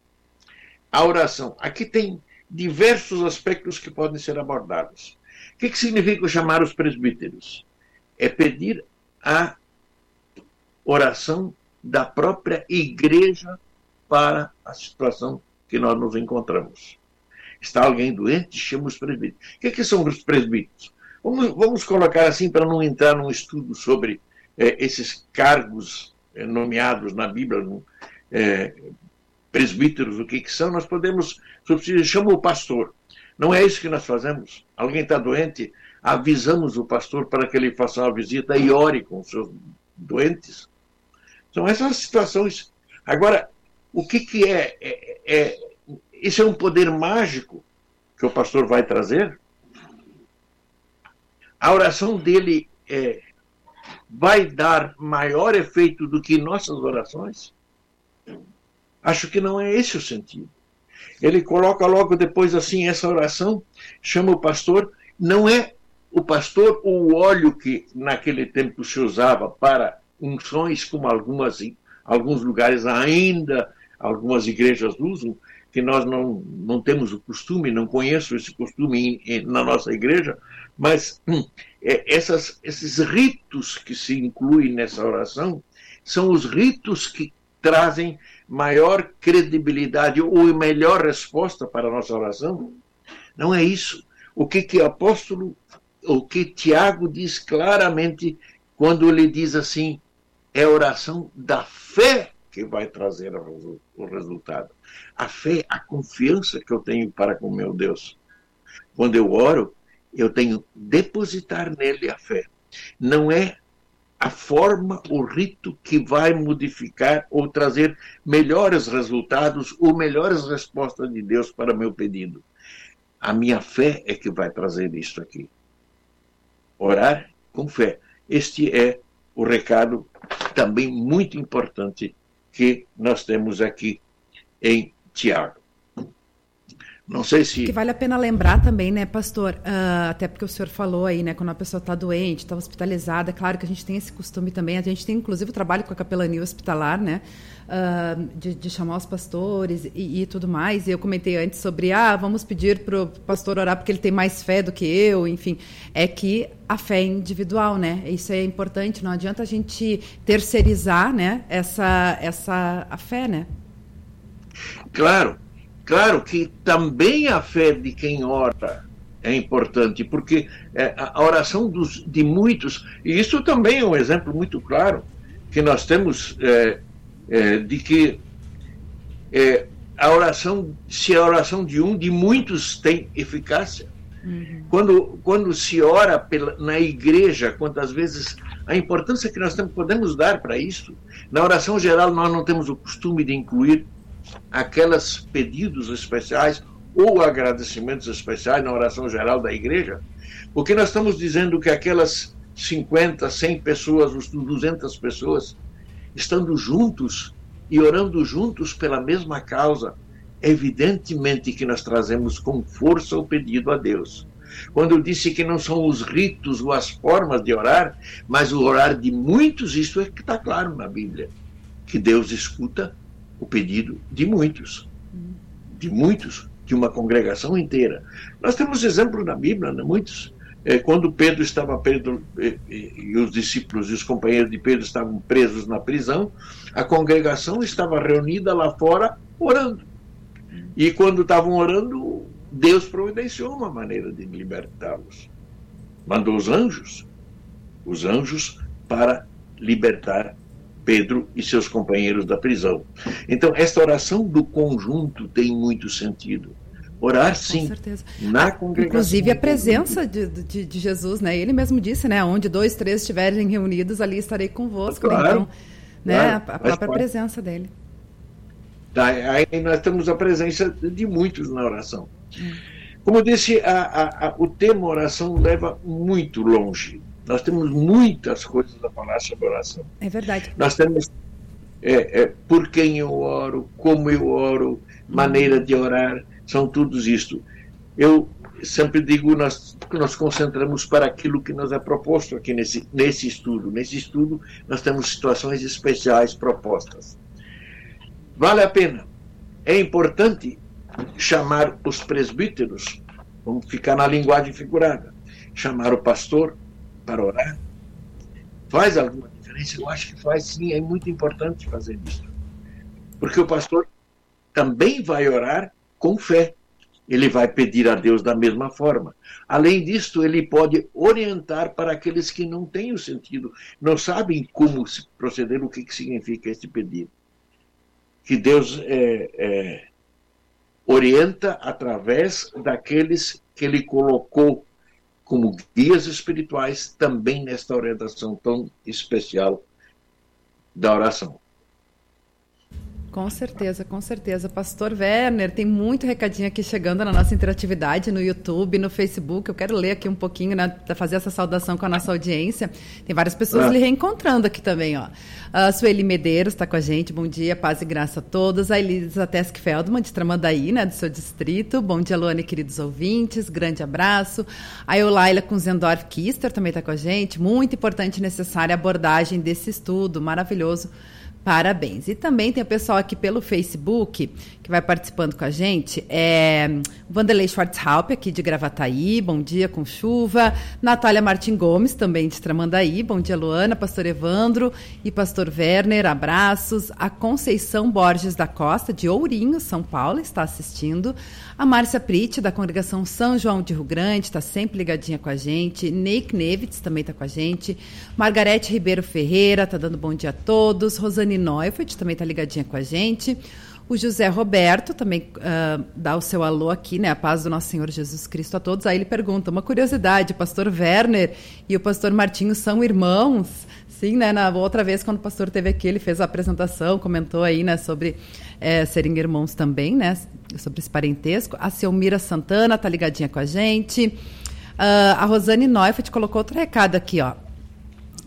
A oração. Aqui tem diversos aspectos que podem ser abordados. O que, que significa chamar os presbíteros? É pedir a oração da própria igreja para a situação que nós nos encontramos. Está alguém doente? Chama os presbíteros. O que, que são os presbíteros? Vamos, vamos colocar assim para não entrar num estudo sobre é, esses cargos nomeados na Bíblia, é, presbíteros, o que, que são, nós podemos substituir, chama o pastor. Não é isso que nós fazemos. Alguém está doente, avisamos o pastor para que ele faça uma visita e ore com os seus doentes. São essas situações. Agora, o que, que é, é, é Isso é um poder mágico que o pastor vai trazer? A oração dele é, vai dar maior efeito do que nossas orações? Acho que não é esse o sentido. Ele coloca logo depois assim essa oração, chama o pastor, não é o pastor o óleo que naquele tempo se usava para unções, como algumas, alguns lugares ainda, algumas igrejas usam, que nós não, não temos o costume, não conheço esse costume na nossa igreja, mas hum, é, essas, esses ritos que se incluem nessa oração são os ritos que trazem maior credibilidade ou melhor resposta para a nossa oração. Não é isso. O que que apóstolo, o que Tiago diz claramente quando ele diz assim, é a oração da fé que vai trazer o resultado. A fé, a confiança que eu tenho para com meu Deus. Quando eu oro, eu tenho depositar nele a fé. Não é a forma, o rito que vai modificar ou trazer melhores resultados ou melhores respostas de Deus para meu pedido. A minha fé é que vai trazer isso aqui. Orar com fé. Este é o recado também muito importante que nós temos aqui em Tiago. Não sei se. Que vale a pena lembrar também, né, pastor? Uh, até porque o senhor falou aí, né, quando a pessoa está doente, está hospitalizada, é claro que a gente tem esse costume também. A gente tem, inclusive, o trabalho com a capelania hospitalar, né? Uh, de, de, chamar os pastores e, e, tudo mais. E eu comentei antes sobre, ah, vamos pedir para o pastor orar porque ele tem mais fé do que eu, enfim. É que a fé é individual, né? Isso é importante. Não adianta a gente terceirizar, né? Essa, essa a fé, né? Claro. Claro que também a fé de quem ora é importante, porque é, a oração dos, de muitos, e isso também é um exemplo muito claro que nós temos é, é, de que é, a oração, se a oração de um, de muitos tem eficácia. Uhum. Quando, quando se ora pela, na igreja, quantas vezes a importância que nós temos, podemos dar para isso. Na oração geral, nós não temos o costume de incluir aqueles pedidos especiais ou agradecimentos especiais na oração geral da igreja, porque nós estamos dizendo que aquelas 50, 100 pessoas, 200 pessoas, estando juntos e orando juntos pela mesma causa, evidentemente que nós trazemos com força o pedido a Deus. Quando eu disse que não são os ritos ou as formas de orar, mas o orar de muitos, isso é que está claro na Bíblia, que Deus escuta o pedido de muitos, de muitos, de uma congregação inteira. Nós temos exemplo na Bíblia, né? muitos. É, quando Pedro estava preso e, e, e, os discípulos e os companheiros de Pedro estavam presos na prisão, a congregação estava reunida lá fora orando. E quando estavam orando, Deus providenciou uma maneira de libertá-los. Mandou os anjos, os anjos para libertar Pedro e seus companheiros da prisão. Então, esta oração do conjunto tem muito sentido. Orar sim. Com certeza. Na congregação. Inclusive a presença de, de, de, Jesus, né? Ele mesmo disse, né? Onde dois, três estiverem reunidos, ali estarei convosco. Claro, então, né? Claro, a, própria pode. presença dele. Tá, aí nós temos a presença de muitos na oração. Hum. Como eu disse, a, a, a, o tema oração leva muito longe. Nós temos muitas coisas a falar sobre oração. É verdade. Nós temos é, é, por quem eu oro, como eu oro, maneira de orar, são todos isto. Eu sempre digo, nós nos concentramos para aquilo que nos é proposto aqui nesse, nesse estudo. Nesse estudo, nós temos situações especiais propostas. Vale a pena. É importante chamar os presbíteros, vamos ficar na linguagem figurada, chamar o pastor, para orar? Faz alguma diferença? Eu acho que faz sim, é muito importante fazer isso. Porque o pastor também vai orar com fé. Ele vai pedir a Deus da mesma forma. Além disso, ele pode orientar para aqueles que não têm o sentido, não sabem como proceder, o que, que significa esse pedido. Que Deus é, é, orienta através daqueles que ele colocou como guias espirituais também nesta orientação tão especial da oração. Com certeza, com certeza. Pastor Werner, tem muito recadinho aqui chegando na nossa interatividade no YouTube, no Facebook. Eu quero ler aqui um pouquinho, né, fazer essa saudação com a nossa audiência. Tem várias pessoas ah. lhe reencontrando aqui também, ó. A Sueli Medeiros está com a gente. Bom dia, paz e graça a todos. A Elisa Tesk Feldman, de Tramandaí, né, do seu distrito. Bom dia, Luane, queridos ouvintes. Grande abraço. A Eulaila Kunzendorf Kister também está com a gente. Muito importante e necessária a abordagem desse estudo maravilhoso Parabéns. E também tem o pessoal aqui pelo Facebook que vai participando com a gente. É Vanderlei Schwartzhaupt, aqui de Gravataí, bom dia com chuva. Natália Martin Gomes, também de Tramandaí, bom dia Luana, pastor Evandro e pastor Werner, abraços. A Conceição Borges da Costa, de Ourinho, São Paulo, está assistindo. A Márcia Pritt, da congregação São João de Rio Grande, está sempre ligadinha com a gente. Neik Nevitz também está com a gente. Margarete Ribeiro Ferreira, está dando bom dia a todos. Rosane Neufeld também está ligadinha com a gente. O José Roberto também uh, dá o seu alô aqui, né? A paz do nosso Senhor Jesus Cristo a todos. Aí ele pergunta: uma curiosidade, o pastor Werner e o pastor Martinho são irmãos? Sim, né? Na outra vez, quando o pastor teve aqui, ele fez a apresentação, comentou aí, né, sobre é, serem irmãos também, né? Sobre esse parentesco. A Selmira Santana tá ligadinha com a gente. Uh, a Rosane Neufeld colocou outro recado aqui, ó.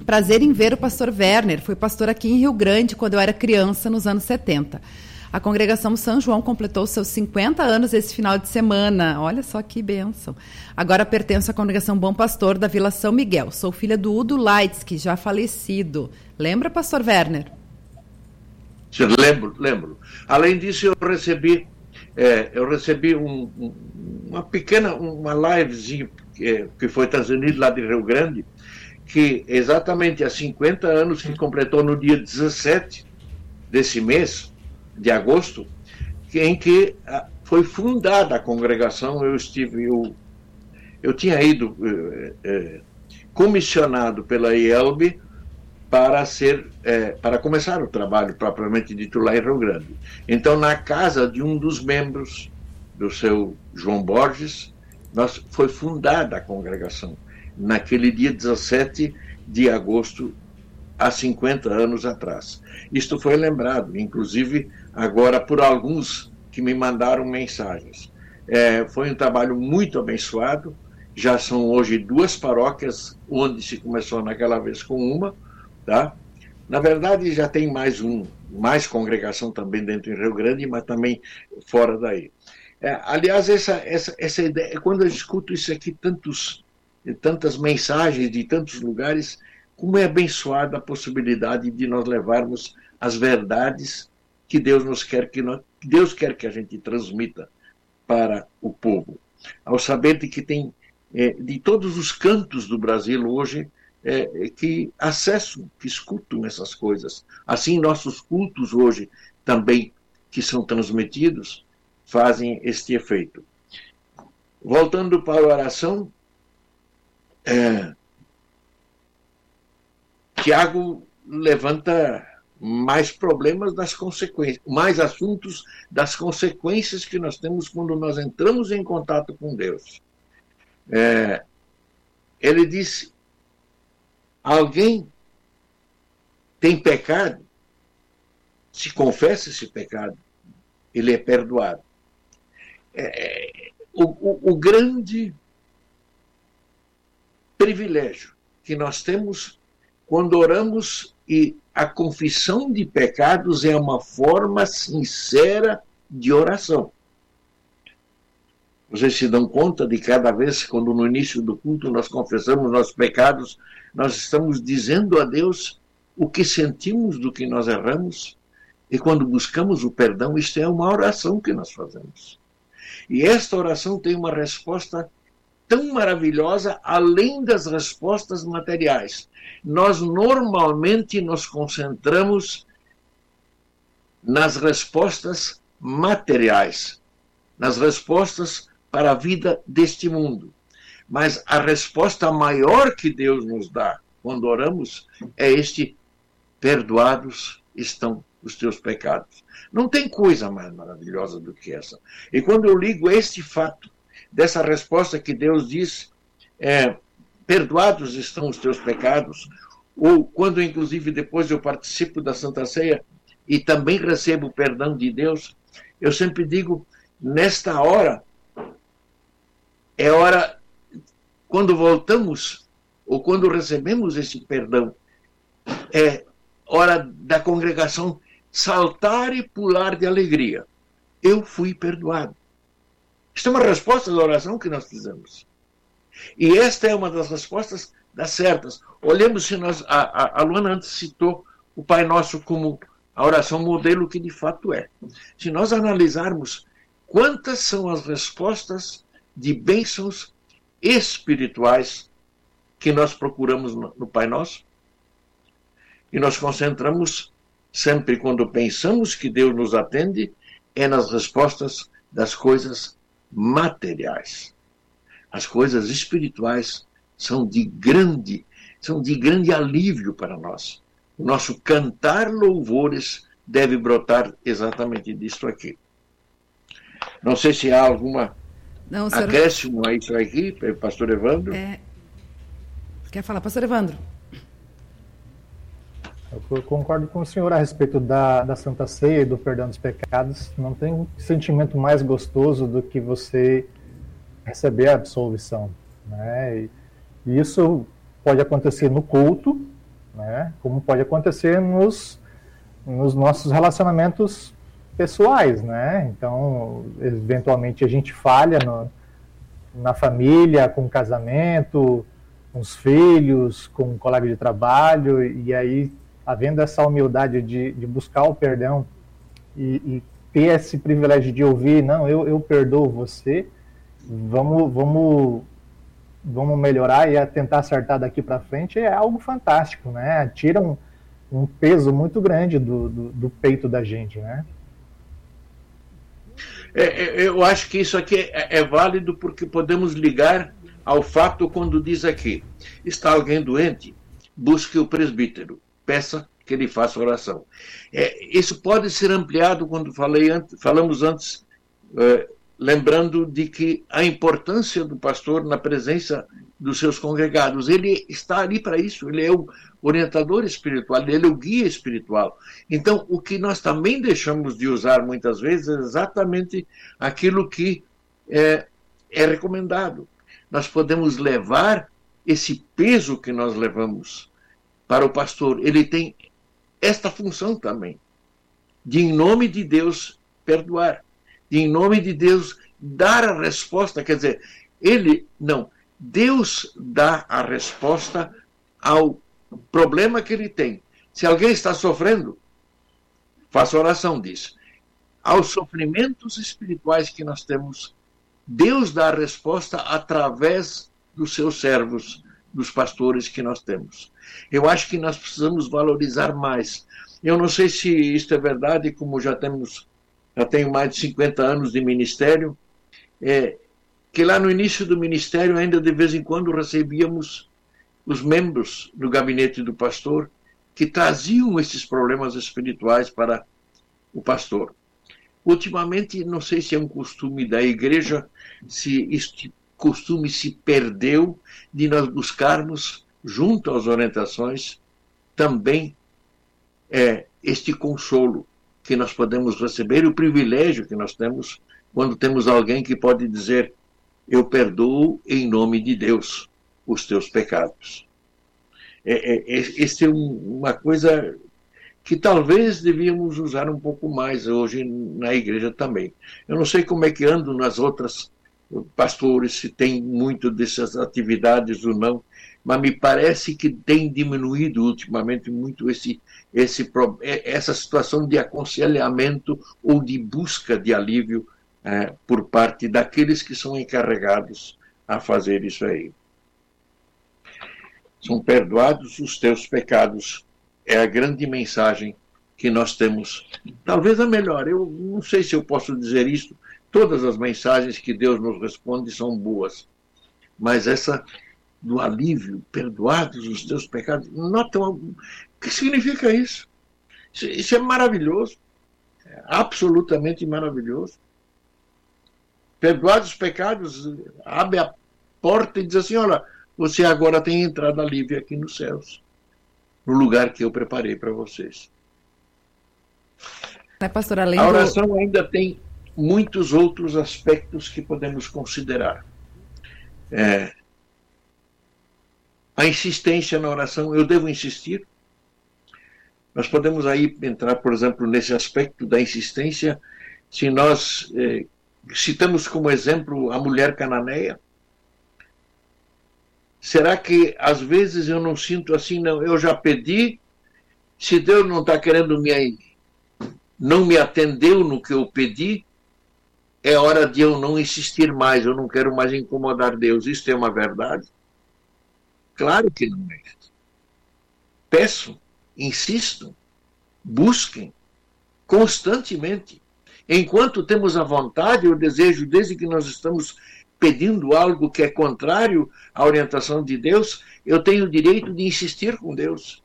Prazer em ver o pastor Werner. Fui pastor aqui em Rio Grande quando eu era criança, nos anos 70. A congregação São João completou seus 50 anos esse final de semana. Olha só que bênção. Agora pertenço à congregação Bom Pastor da Vila São Miguel. Sou filha do Udo Leitz, já falecido. Lembra, pastor Werner? Lembro, lembro. Além disso, eu recebi, é, eu recebi um, um, uma pequena, uma livezinha que, que foi transmitida lá de Rio Grande, que exatamente há 50 anos, que completou no dia 17 desse mês, de agosto, em que ah, foi fundada a congregação. Eu estive, eu, eu tinha ido é, comissionado pela IELB para ser é, para começar o trabalho propriamente dito lá em Rio Grande. Então, na casa de um dos membros do seu João Borges, nós, foi fundada a congregação naquele dia 17 de agosto há 50 anos atrás. Isto foi lembrado, inclusive agora por alguns que me mandaram mensagens. É, foi um trabalho muito abençoado. Já são hoje duas paróquias, onde se começou naquela vez com uma, Tá? Na verdade, já tem mais um, mais congregação também dentro do Rio Grande, mas também fora daí. É, aliás, essa, essa, essa ideia, quando eu escuto isso aqui, tantos, tantas mensagens de tantos lugares, como é abençoada a possibilidade de nós levarmos as verdades que Deus nos quer que nós, Deus quer que a gente transmita para o povo. Ao saber de que tem é, de todos os cantos do Brasil hoje é, que acessam, que escutam essas coisas. Assim, nossos cultos hoje também, que são transmitidos, fazem este efeito. Voltando para a oração, é, Tiago levanta mais problemas das consequências, mais assuntos das consequências que nós temos quando nós entramos em contato com Deus. É, ele diz: alguém tem pecado, se confessa esse pecado, ele é perdoado. É, o, o, o grande privilégio que nós temos quando oramos e a confissão de pecados é uma forma sincera de oração. Vocês se dão conta de cada vez, quando no início do culto nós confessamos nossos pecados, nós estamos dizendo a Deus o que sentimos do que nós erramos? E quando buscamos o perdão, isto é uma oração que nós fazemos. E esta oração tem uma resposta tão maravilhosa além das respostas materiais. Nós normalmente nos concentramos nas respostas materiais, nas respostas para a vida deste mundo. Mas a resposta maior que Deus nos dá quando oramos é este: perdoados estão os teus pecados. Não tem coisa mais maravilhosa do que essa. E quando eu ligo este fato dessa resposta que Deus diz, é, perdoados estão os teus pecados, ou quando inclusive depois eu participo da Santa Ceia e também recebo o perdão de Deus, eu sempre digo, nesta hora, é hora, quando voltamos, ou quando recebemos esse perdão, é hora da congregação saltar e pular de alegria. Eu fui perdoado. Isto é uma resposta da oração que nós fizemos. E esta é uma das respostas das certas. Olhemos se nós. A, a, a Luana antes citou o Pai Nosso como a oração modelo que de fato é. Se nós analisarmos quantas são as respostas de bênçãos espirituais que nós procuramos no, no Pai Nosso, e nós concentramos sempre quando pensamos que Deus nos atende, é nas respostas das coisas materiais. As coisas espirituais são de grande, são de grande alívio para nós. O nosso cantar louvores deve brotar exatamente disso aqui. Não sei se há alguma Não, senhor... acréscimo a isso aqui, pastor Evandro. É... Quer falar, pastor Evandro? Eu concordo com o senhor a respeito da, da Santa Ceia e do perdão dos pecados. Não tem um sentimento mais gostoso do que você receber a absolvição. Né? E isso pode acontecer no culto, né? como pode acontecer nos, nos nossos relacionamentos pessoais. Né? Então, eventualmente, a gente falha no, na família, com o casamento, com os filhos, com um colega de trabalho, e aí havendo essa humildade de, de buscar o perdão e, e, ter esse privilégio de ouvir, não, eu, eu perdoo você, vamos, vamos, vamos melhorar e tentar acertar daqui para frente, é algo fantástico, né? Tira um, um peso muito grande do, do, do peito da gente, né? É, é, eu acho que isso aqui é, é válido porque podemos ligar ao fato quando diz aqui: está alguém doente, busque o presbítero peça que ele faça oração. É, isso pode ser ampliado quando falei antes, falamos antes, é, lembrando de que a importância do pastor na presença dos seus congregados. Ele está ali para isso, ele é o orientador espiritual, ele é o guia espiritual. Então, o que nós também deixamos de usar muitas vezes é exatamente aquilo que é, é recomendado. Nós podemos levar esse peso que nós levamos para o pastor, ele tem esta função também, de em nome de Deus perdoar, de em nome de Deus dar a resposta, quer dizer, ele não, Deus dá a resposta ao problema que ele tem. Se alguém está sofrendo, faça oração disso. Aos sofrimentos espirituais que nós temos, Deus dá a resposta através dos seus servos, dos pastores que nós temos. Eu acho que nós precisamos valorizar mais. Eu não sei se isto é verdade, como já temos já tenho mais de 50 anos de ministério, é, que lá no início do ministério, ainda de vez em quando, recebíamos os membros do gabinete do pastor que traziam esses problemas espirituais para o pastor. Ultimamente, não sei se é um costume da igreja, se este costume se perdeu de nós buscarmos, junto às orientações, também é, este consolo que nós podemos receber, o privilégio que nós temos quando temos alguém que pode dizer: Eu perdoo em nome de Deus os teus pecados. É, é, esse é um, uma coisa que talvez devíamos usar um pouco mais hoje na igreja também. Eu não sei como é que andam nas outras pastores, se tem muito dessas atividades ou não, mas me parece que tem diminuído ultimamente muito esse, esse, essa situação de aconselhamento ou de busca de alívio é, por parte daqueles que são encarregados a fazer isso aí. São perdoados os teus pecados é a grande mensagem que nós temos. Talvez a melhor, eu não sei se eu posso dizer isso, todas as mensagens que Deus nos responde são boas, mas essa do alívio, perdoados os teus pecados, notam o que significa isso? Isso é maravilhoso, é absolutamente maravilhoso. Perdoados os pecados, abre a porta e diz assim: olha, você agora tem entrada livre aqui nos céus no lugar que eu preparei para vocês. Além a oração ainda tem muitos outros aspectos que podemos considerar. É, a insistência na oração, eu devo insistir? Nós podemos aí entrar, por exemplo, nesse aspecto da insistência, se nós é, citamos como exemplo a mulher cananeia, Será que às vezes eu não sinto assim, não? Eu já pedi, se Deus não está querendo me. não me atendeu no que eu pedi, é hora de eu não insistir mais, eu não quero mais incomodar Deus. Isso é uma verdade? Claro que não é. Peço, insisto, busquem constantemente. Enquanto temos a vontade, o desejo, desde que nós estamos pedindo algo que é contrário à orientação de Deus, eu tenho o direito de insistir com Deus.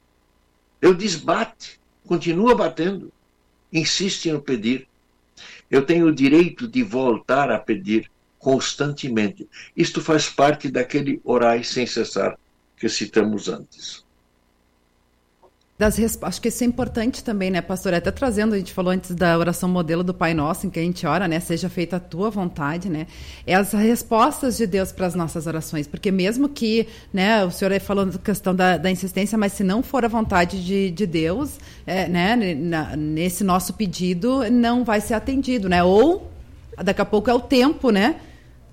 Eu desbate, continua batendo, insiste no pedir. Eu tenho o direito de voltar a pedir constantemente. Isto faz parte daquele orai sem cessar que citamos antes das acho que isso é importante também, né, pastor? Até trazendo, a gente falou antes da oração modelo do Pai Nosso, em que a gente ora, né, seja feita a tua vontade, né? É as respostas de Deus para as nossas orações, porque mesmo que, né, o senhor aí falou da questão da, da insistência, mas se não for a vontade de, de Deus, é, né, na, nesse nosso pedido, não vai ser atendido, né? Ou daqui a pouco é o tempo, né?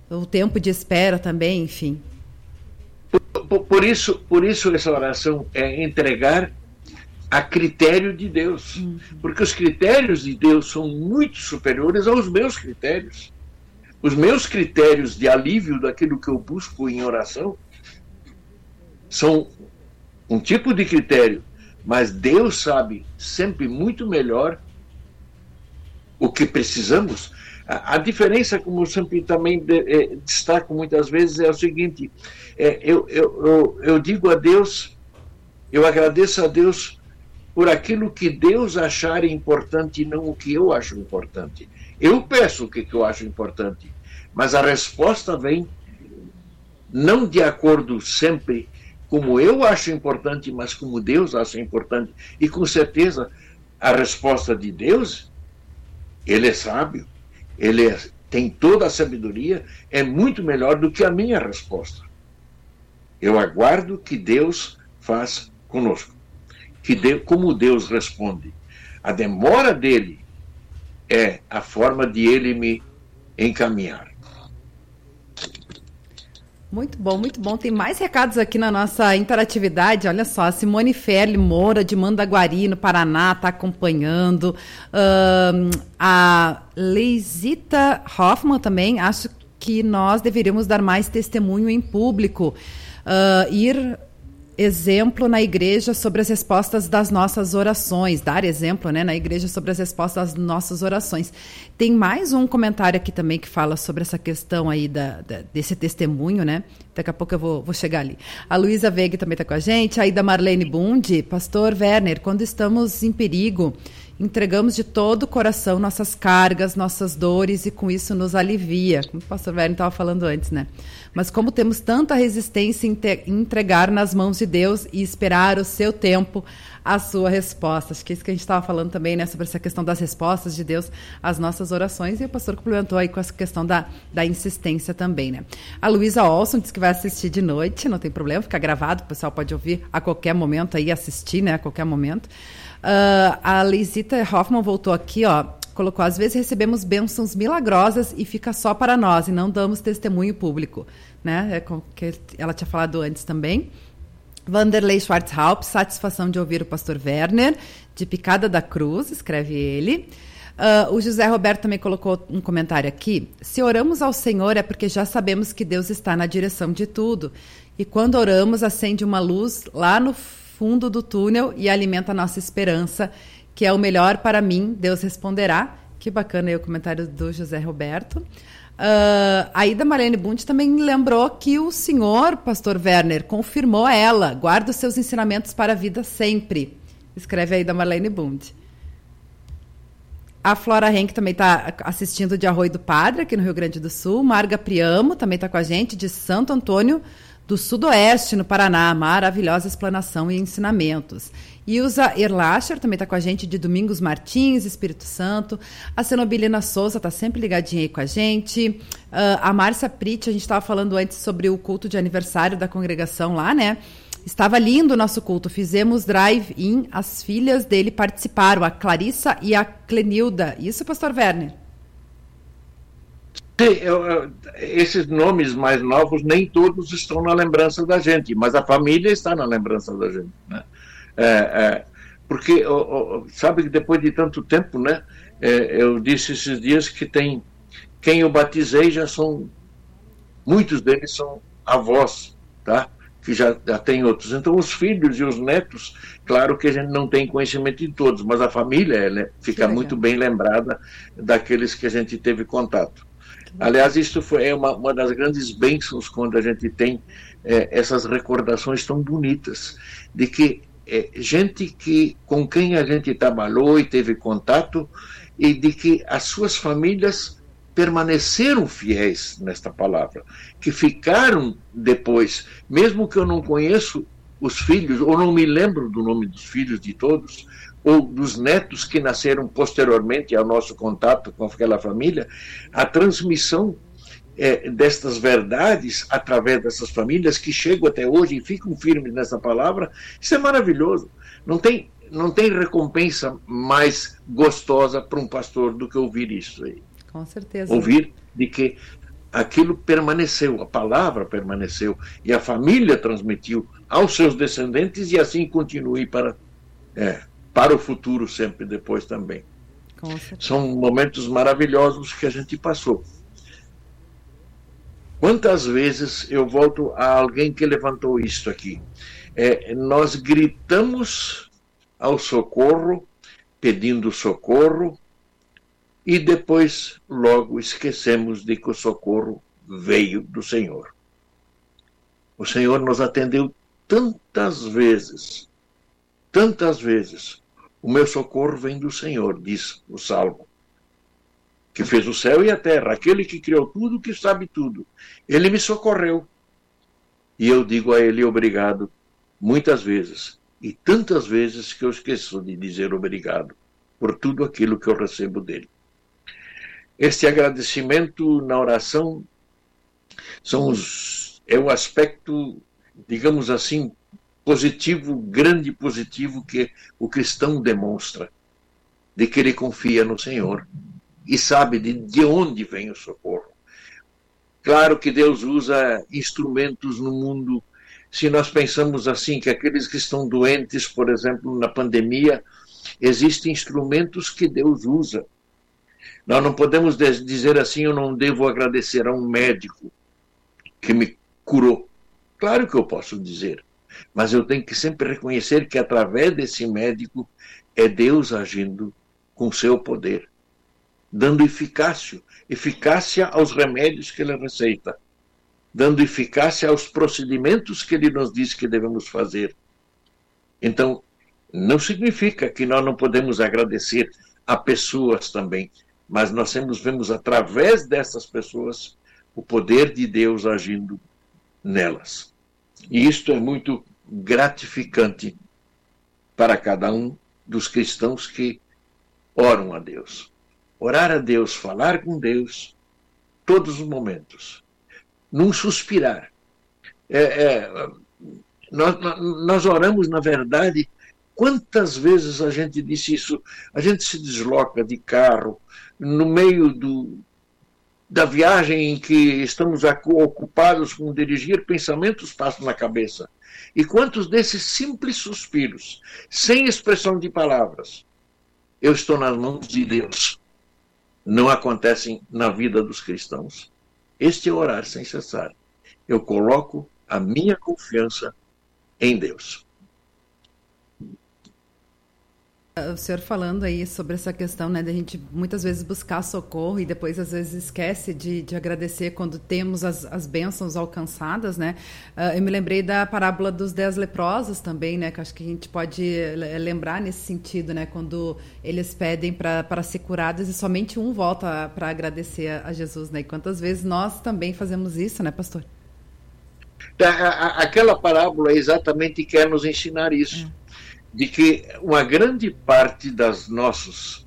O tempo de espera também, enfim. Por, por isso, por isso essa oração é entregar a critério de Deus. Uhum. Porque os critérios de Deus são muito superiores aos meus critérios. Os meus critérios de alívio daquilo que eu busco em oração são um tipo de critério, mas Deus sabe sempre muito melhor o que precisamos. A, a diferença, como eu sempre também de, é, destaco muitas vezes, é o seguinte: é, eu, eu, eu, eu digo a Deus, eu agradeço a Deus por aquilo que Deus achar importante e não o que eu acho importante. Eu peço o que eu acho importante, mas a resposta vem não de acordo sempre como eu acho importante, mas como Deus acha importante. E com certeza a resposta de Deus, ele é sábio, ele é, tem toda a sabedoria, é muito melhor do que a minha resposta. Eu aguardo que Deus faz conosco que de, como Deus responde. A demora dele é a forma de ele me encaminhar. Muito bom, muito bom. Tem mais recados aqui na nossa interatividade. Olha só, a Simone Ferli Moura, de Mandaguari, no Paraná, está acompanhando. A Leisita Hoffman também, acho que nós deveríamos dar mais testemunho em público. Uh, ir exemplo na igreja sobre as respostas das nossas orações, dar exemplo né, na igreja sobre as respostas das nossas orações. Tem mais um comentário aqui também que fala sobre essa questão aí da, da desse testemunho, né? Daqui a pouco eu vou, vou chegar ali. A Luísa Veiga também está com a gente, aí da Marlene Bundi, Pastor Werner, quando estamos em perigo, entregamos de todo o coração nossas cargas, nossas dores e com isso nos alivia, como o pastor Werner estava falando antes, né? Mas como temos tanta resistência em, entregar nas mãos de Deus e esperar o seu tempo, a sua resposta. Acho que é isso que a gente estava falando também, né? Sobre essa questão das respostas de Deus às nossas orações. E o pastor complementou aí com essa questão da, da insistência também, né? A Luísa Olson disse que vai assistir de noite, não tem problema, fica gravado, o pessoal pode ouvir a qualquer momento aí, assistir, né? A qualquer momento. Uh, a Leisita Hoffman voltou aqui, ó. Colocou, às vezes recebemos bênçãos milagrosas e fica só para nós e não damos testemunho público. Né? É com que ela tinha falado antes também. Vanderlei Schwarzhaupt, satisfação de ouvir o pastor Werner, de Picada da Cruz, escreve ele. Uh, o José Roberto também colocou um comentário aqui. Se oramos ao Senhor é porque já sabemos que Deus está na direção de tudo. E quando oramos, acende uma luz lá no fundo do túnel e alimenta a nossa esperança, que é o melhor para mim, Deus responderá. Que bacana aí o comentário do José Roberto. Uh, a Ida Marlene Bund também lembrou que o senhor, pastor Werner, confirmou a ela, guarda os seus ensinamentos para a vida sempre. Escreve a Ida Marlene Bund. A Flora Henk também está assistindo de Arroio do Padre, aqui no Rio Grande do Sul. Marga Priamo também está com a gente, de Santo Antônio do Sudoeste, no Paraná. Maravilhosa explanação e ensinamentos. Ilza Erlacher também está com a gente de Domingos Martins, Espírito Santo. A Cenobilina Souza está sempre ligadinha aí com a gente. Uh, a Márcia Prit, a gente estava falando antes sobre o culto de aniversário da congregação lá, né? Estava lindo o nosso culto. Fizemos drive-in, as filhas dele participaram, a Clarissa e a Clenilda. Isso, pastor Werner? Sim, eu, esses nomes mais novos nem todos estão na lembrança da gente, mas a família está na lembrança da gente. Né? É, é, porque, sabe que depois de tanto tempo, né? É, eu disse esses dias que tem quem eu batizei já são muitos deles são avós, tá? Que já, já tem outros. Então, os filhos e os netos, claro que a gente não tem conhecimento de todos, mas a família ela fica muito bem lembrada daqueles que a gente teve contato. Aliás, isso foi é uma, uma das grandes bênçãos quando a gente tem é, essas recordações tão bonitas de que é, gente que com quem a gente trabalhou e teve contato e de que as suas famílias permaneceram fiéis nesta palavra, que ficaram depois, mesmo que eu não conheço os filhos, ou não me lembro do nome dos filhos de todos, ou dos netos que nasceram posteriormente ao nosso contato com aquela família, a transmissão é, destas verdades através dessas famílias que chegam até hoje e ficam firmes nessa palavra, isso é maravilhoso. Não tem, não tem recompensa mais gostosa para um pastor do que ouvir isso aí. Com certeza. Ouvir de que aquilo permaneceu, a palavra permaneceu e a família transmitiu aos seus descendentes e assim continue para, é, para o futuro sempre depois também. São momentos maravilhosos que a gente passou. Quantas vezes eu volto a alguém que levantou isto aqui? É, nós gritamos ao socorro, pedindo socorro, e depois logo esquecemos de que o socorro veio do Senhor. O Senhor nos atendeu tantas vezes, tantas vezes. O meu socorro vem do Senhor, diz o Salmo que fez o céu e a terra, aquele que criou tudo, que sabe tudo. Ele me socorreu. E eu digo a ele obrigado muitas vezes, e tantas vezes que eu esqueço de dizer obrigado por tudo aquilo que eu recebo dele. Este agradecimento na oração são os, é o aspecto, digamos assim, positivo, grande positivo que o cristão demonstra, de que ele confia no Senhor e sabe de, de onde vem o socorro. Claro que Deus usa instrumentos no mundo. Se nós pensamos assim, que aqueles que estão doentes, por exemplo, na pandemia, existem instrumentos que Deus usa. Nós não podemos dizer assim, eu não devo agradecer a um médico que me curou. Claro que eu posso dizer. Mas eu tenho que sempre reconhecer que através desse médico é Deus agindo com seu poder, dando eficácia, eficácia aos remédios que ele receita, dando eficácia aos procedimentos que ele nos diz que devemos fazer. Então, não significa que nós não podemos agradecer a pessoas também, mas nós temos, vemos através dessas pessoas o poder de Deus agindo nelas. E isto é muito gratificante para cada um dos cristãos que oram a Deus. Orar a Deus, falar com Deus, todos os momentos. Num suspirar. É, é, nós, nós oramos, na verdade, quantas vezes a gente disse isso? A gente se desloca de carro no meio do, da viagem em que estamos ocupados com dirigir, pensamentos passam na cabeça. E quantos desses simples suspiros, sem expressão de palavras, eu estou nas mãos de Deus, não acontecem na vida dos cristãos? Este é orar sem cessar. Eu coloco a minha confiança em Deus. O senhor falando aí sobre essa questão, né, da gente muitas vezes buscar socorro e depois às vezes esquece de, de agradecer quando temos as, as bênçãos alcançadas, né? Uh, eu me lembrei da parábola dos dez leprosos também, né? Que acho que a gente pode lembrar nesse sentido, né? Quando eles pedem para ser curados e somente um volta para agradecer a Jesus, né? E quantas vezes nós também fazemos isso, né, pastor? Aquela parábola exatamente quer nos ensinar isso. É de que uma grande parte das nossas.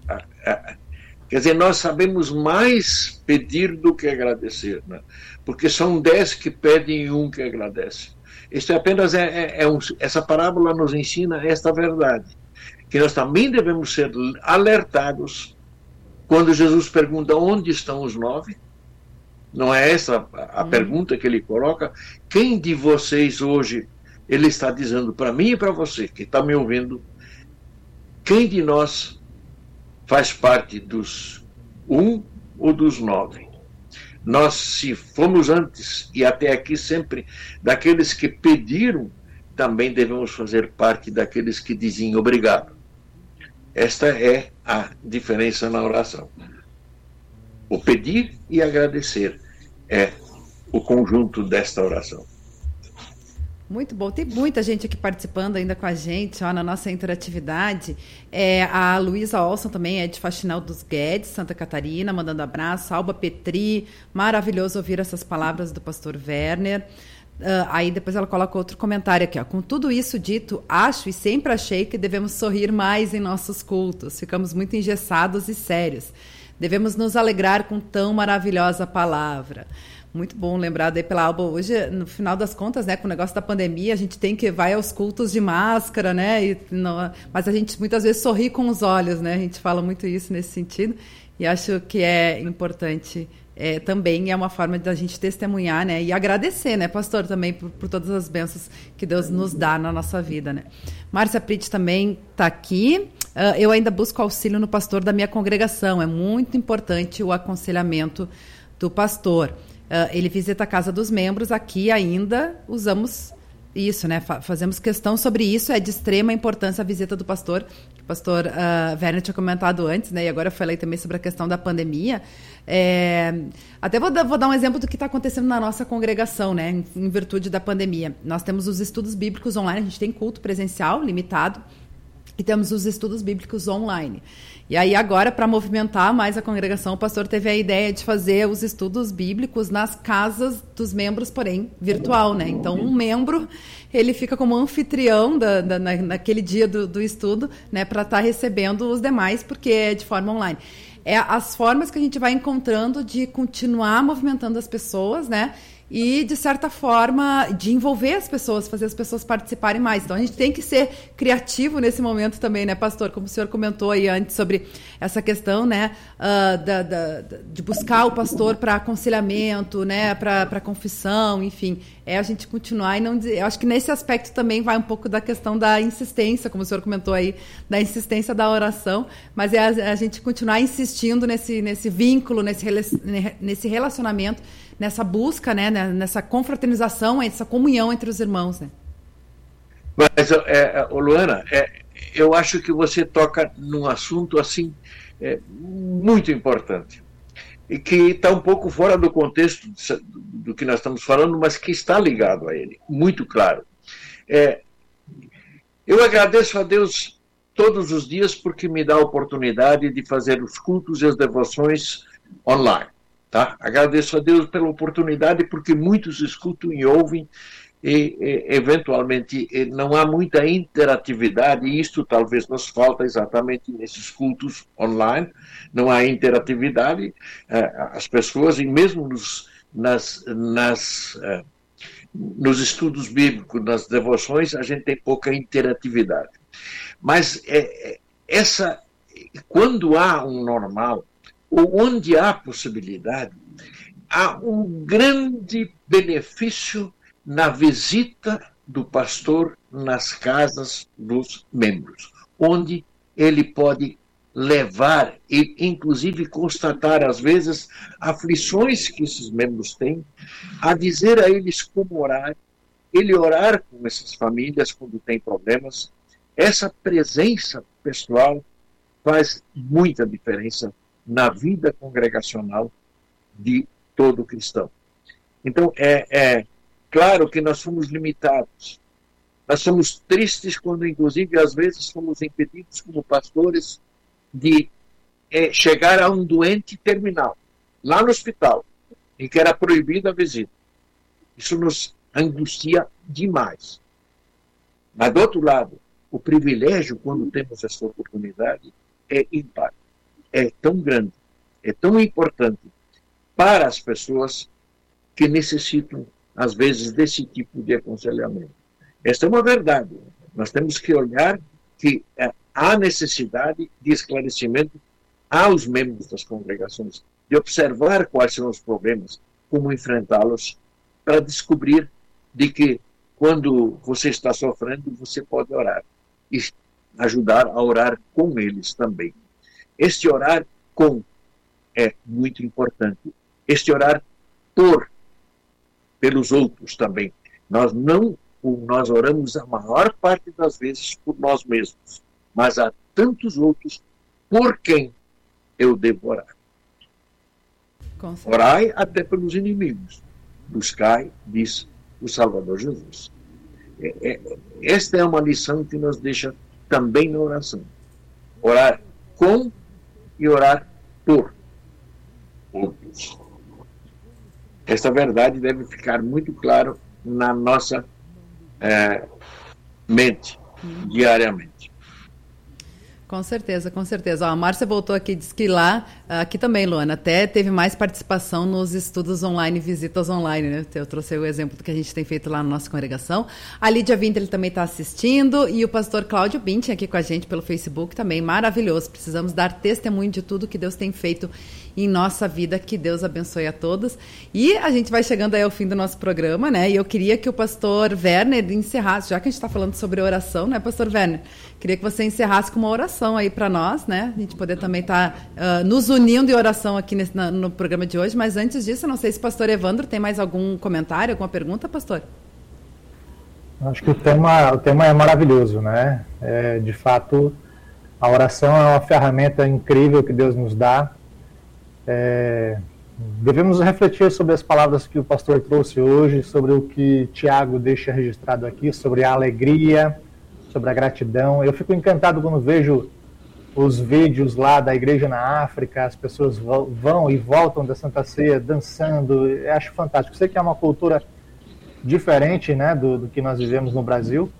Quer dizer, nós sabemos mais pedir do que agradecer, né? porque são dez que pedem e um que agradece. Isso é apenas é, é, é um, essa parábola nos ensina esta verdade, que nós também devemos ser alertados quando Jesus pergunta onde estão os nove. Não é essa a, a hum. pergunta que ele coloca? Quem de vocês hoje ele está dizendo para mim e para você que está me ouvindo, quem de nós faz parte dos um ou dos nove? Nós, se fomos antes e até aqui sempre daqueles que pediram, também devemos fazer parte daqueles que dizem obrigado. Esta é a diferença na oração. O pedir e agradecer é o conjunto desta oração. Muito bom. Tem muita gente aqui participando ainda com a gente, ó, na nossa interatividade. É, a Luísa Olson também é de Faxinal dos Guedes, Santa Catarina, mandando abraço. Alba Petri, maravilhoso ouvir essas palavras do pastor Werner. Uh, aí depois ela coloca outro comentário aqui. Ó. Com tudo isso dito, acho e sempre achei que devemos sorrir mais em nossos cultos. Ficamos muito engessados e sérios. Devemos nos alegrar com tão maravilhosa palavra. Muito bom lembrado aí pela Alba. Hoje, no final das contas, né, com o negócio da pandemia, a gente tem que vai aos cultos de máscara, né? E mas a gente muitas vezes sorri com os olhos, né? A gente fala muito isso nesse sentido. E acho que é importante é, também é uma forma da gente testemunhar, né? E agradecer, né, pastor, também por, por todas as bênçãos que Deus nos dá na nossa vida, né? Márcia Prit também está aqui. Uh, eu ainda busco auxílio no pastor da minha congregação. É muito importante o aconselhamento do pastor. Uh, ele visita a casa dos membros, aqui ainda usamos isso, né? fazemos questão sobre isso, é de extrema importância a visita do pastor. O pastor uh, Werner tinha comentado antes, né? E agora eu falei também sobre a questão da pandemia. É, até vou vou dar, um exemplo do que está acontecendo na nossa congregação, né? Em, em virtude da pandemia. Nós temos os estudos bíblicos online, a gente tem culto presencial limitado e temos os estudos bíblicos online. E aí, agora, para movimentar mais a congregação, o pastor teve a ideia de fazer os estudos bíblicos nas casas dos membros, porém, virtual, né? Então, um membro, ele fica como anfitrião da, da naquele dia do, do estudo, né? Para estar tá recebendo os demais, porque é de forma online. É as formas que a gente vai encontrando de continuar movimentando as pessoas, né? E, de certa forma, de envolver as pessoas, fazer as pessoas participarem mais. Então, a gente tem que ser criativo nesse momento também, né, pastor? Como o senhor comentou aí antes sobre essa questão, né, uh, da, da, de buscar o pastor para aconselhamento, né, para confissão, enfim. É a gente continuar e não dizer. Eu acho que nesse aspecto também vai um pouco da questão da insistência, como o senhor comentou aí, da insistência da oração, mas é a, a gente continuar insistindo nesse, nesse vínculo, nesse, nesse relacionamento nessa busca, né, nessa confraternização, essa comunhão entre os irmãos, né? Mas, é, é Luana, é, eu acho que você toca num assunto assim é, muito importante e que está um pouco fora do contexto do que nós estamos falando, mas que está ligado a ele, muito claro. É, eu agradeço a Deus todos os dias porque me dá a oportunidade de fazer os cultos e as devoções online. Tá? Agradeço a Deus pela oportunidade porque muitos escutam e ouvem e, e, eventualmente não há muita interatividade e isto talvez nos falta exatamente nesses cultos online não há interatividade eh, as pessoas e mesmo nos, nas, nas eh, nos estudos bíblicos nas devoções a gente tem pouca interatividade mas é, essa quando há um normal onde há possibilidade há um grande benefício na visita do pastor nas casas dos membros, onde ele pode levar e, inclusive, constatar, às vezes, aflições que esses membros têm, a dizer a eles como orar, ele orar com essas famílias quando tem problemas. Essa presença pessoal faz muita diferença na vida congregacional de todo cristão. Então, é, é Claro que nós somos limitados. Nós somos tristes quando, inclusive, às vezes somos impedidos como pastores de é, chegar a um doente terminal, lá no hospital, em que era proibida a visita. Isso nos angustia demais. Mas, do outro lado, o privilégio, quando temos essa oportunidade, é ímpar. É tão grande, é tão importante para as pessoas que necessitam às vezes, desse tipo de aconselhamento. Esta é uma verdade. Nós temos que olhar que é, há necessidade de esclarecimento aos membros das congregações, de observar quais são os problemas, como enfrentá-los, para descobrir de que quando você está sofrendo, você pode orar e ajudar a orar com eles também. Este orar com é muito importante. Este orar por pelos outros também. Nós não nós oramos a maior parte das vezes por nós mesmos, mas há tantos outros por quem eu devo orar. Orai até pelos inimigos. Buscai, diz o Salvador Jesus. É, é, esta é uma lição que nos deixa também na oração. Orar com e orar por outros. Essa verdade deve ficar muito claro na nossa é, mente diariamente. Com certeza, com certeza. Ó, a Márcia voltou aqui, disse que lá, aqui também, Luana, até teve mais participação nos estudos online, visitas online, né? Eu trouxe o exemplo do que a gente tem feito lá na nossa congregação. A Lídia Vinter também está assistindo e o pastor Cláudio Bintin aqui com a gente pelo Facebook também, maravilhoso. Precisamos dar testemunho de tudo que Deus tem feito em nossa vida. Que Deus abençoe a todos. E a gente vai chegando aí ao fim do nosso programa, né? E eu queria que o pastor Werner encerrasse, já que a gente está falando sobre oração, né, pastor Werner? Queria que você encerrasse com uma oração aí para nós, né? A gente poder também estar tá, uh, nos unindo em oração aqui nesse, na, no programa de hoje. Mas antes disso, eu não sei se o pastor Evandro tem mais algum comentário, alguma pergunta, pastor? Acho que o tema, o tema é maravilhoso, né? É, de fato, a oração é uma ferramenta incrível que Deus nos dá é, devemos refletir sobre as palavras que o pastor trouxe hoje, sobre o que Tiago deixa registrado aqui, sobre a alegria, sobre a gratidão. Eu fico encantado quando vejo os vídeos lá da igreja na África, as pessoas vão e voltam da Santa Ceia dançando. Eu acho fantástico. Sei que é uma cultura diferente né, do, do que nós vivemos no Brasil,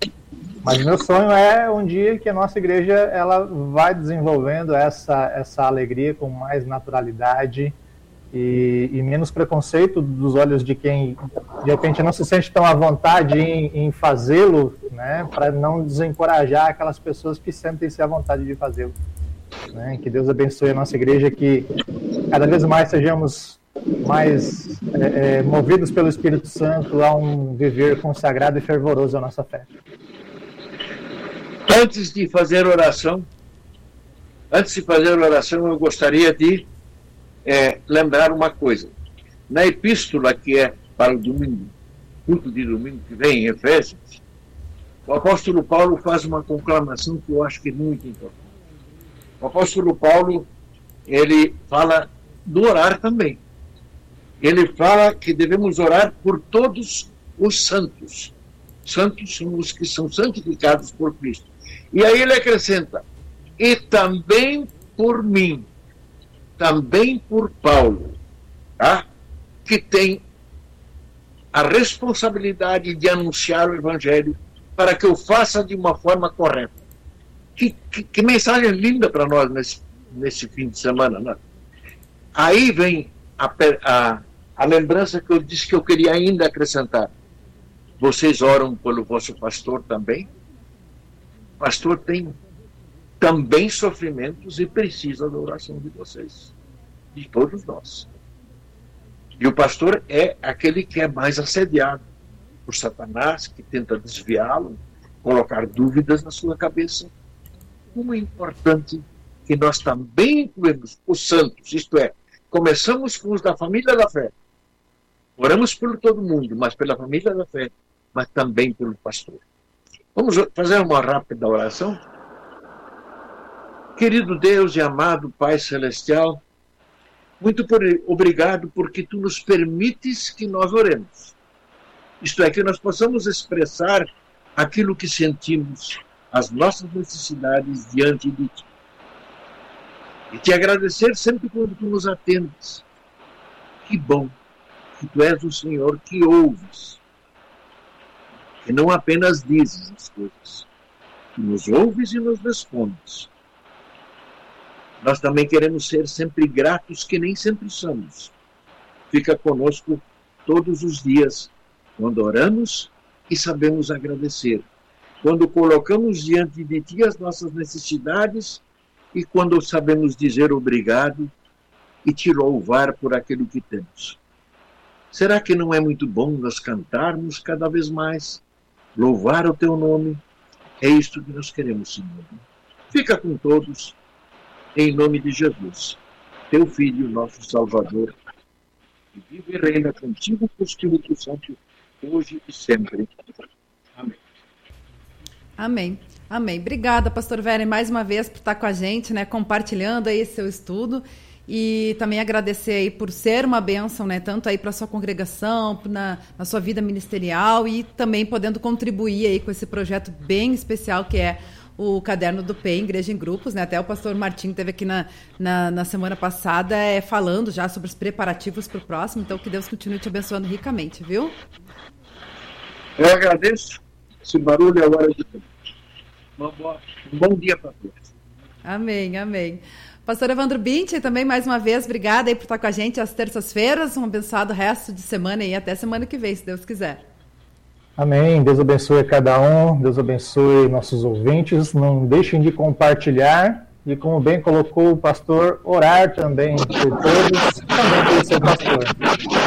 mas meu sonho é um dia que a nossa igreja ela vai desenvolvendo essa, essa alegria com mais naturalidade e, e menos preconceito dos olhos de quem de repente não se sente tão à vontade em, em fazê-lo, né, para não desencorajar aquelas pessoas que sentem-se à vontade de fazê-lo. Né? Que Deus abençoe a nossa igreja, que cada vez mais sejamos mais é, é, movidos pelo Espírito Santo a um viver consagrado e fervoroso à nossa fé. Antes de fazer oração, antes de fazer oração, eu gostaria de é, lembrar uma coisa. Na epístola que é para o domingo, culto de domingo que vem em Efésios, o apóstolo Paulo faz uma conclamação que eu acho que é muito importante. O apóstolo Paulo, ele fala do orar também. Ele fala que devemos orar por todos os santos. Santos são os que são santificados por Cristo. E aí ele acrescenta: e também por mim, também por Paulo, tá? que tem a responsabilidade de anunciar o Evangelho para que eu faça de uma forma correta. Que, que, que mensagem linda para nós nesse, nesse fim de semana. Né? Aí vem a, a, a lembrança que eu disse que eu queria ainda acrescentar. Vocês oram pelo vosso pastor também? O pastor tem também sofrimentos e precisa da oração de vocês, de todos nós. E o pastor é aquele que é mais assediado por Satanás, que tenta desviá-lo, colocar dúvidas na sua cabeça. Como é importante que nós também incluímos os santos, isto é, começamos com os da família da fé. Oramos por todo mundo, mas pela família da fé, mas também pelo pastor. Vamos fazer uma rápida oração? Querido Deus e amado Pai Celestial, muito por, obrigado porque tu nos permites que nós oremos. Isto é, que nós possamos expressar aquilo que sentimos, as nossas necessidades diante de ti. E te agradecer sempre quando tu nos atendes. Que bom que tu és o Senhor que ouves que não apenas dizes as coisas, que nos ouves e nos respondes. Nós também queremos ser sempre gratos, que nem sempre somos. Fica conosco todos os dias, quando oramos e sabemos agradecer, quando colocamos diante de Ti as nossas necessidades e quando sabemos dizer obrigado e te louvar por aquilo que temos. Será que não é muito bom nós cantarmos cada vez mais louvar o teu nome. É isto que nós queremos, Senhor. Fica com todos, em nome de Jesus, teu Filho, nosso Salvador, que vive e reina contigo com o Espírito Santo, hoje e sempre. Amém. Amém. Amém. Obrigada, pastor Vera, mais uma vez por estar com a gente, né, compartilhando aí seu estudo. E também agradecer aí por ser uma bênção, né? Tanto aí para sua congregação, na, na sua vida ministerial e também podendo contribuir aí com esse projeto bem especial que é o Caderno do PEN, Igreja em Grupos, né? Até o pastor Martim teve aqui na, na, na semana passada é, falando já sobre os preparativos para o próximo. Então, que Deus continue te abençoando ricamente, viu? Eu agradeço. Esse barulho é hora de Um bom dia para todos. Amém, amém. Pastor Evandro Binti, também mais uma vez, obrigada aí por estar com a gente às terças-feiras. Um abençoado resto de semana e até semana que vem, se Deus quiser. Amém. Deus abençoe a cada um, Deus abençoe nossos ouvintes. Não deixem de compartilhar e, como bem colocou o pastor, orar também por todos, também pelo seu pastor.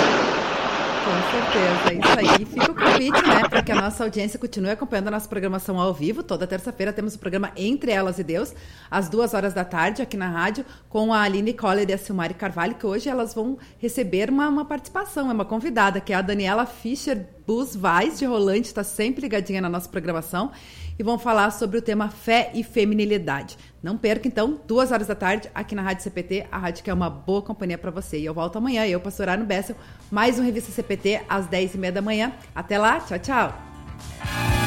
Certeza, é isso aí. Fica o convite, né, para que a nossa audiência continue acompanhando a nossa programação ao vivo. Toda terça-feira temos o programa Entre Elas e Deus, às duas horas da tarde, aqui na rádio, com a Aline Coller e a Silmari Carvalho, que hoje elas vão receber uma, uma participação, é uma convidada, que é a Daniela Fischer Bus de Rolante, está sempre ligadinha na nossa programação e vão falar sobre o tema fé e feminilidade. Não perca, então, duas horas da tarde, aqui na Rádio CPT, a rádio que é uma boa companhia para você. E eu volto amanhã, eu, pastor Arno Bessel, mais um Revista CPT, às 10h30 da manhã. Até lá, tchau, tchau!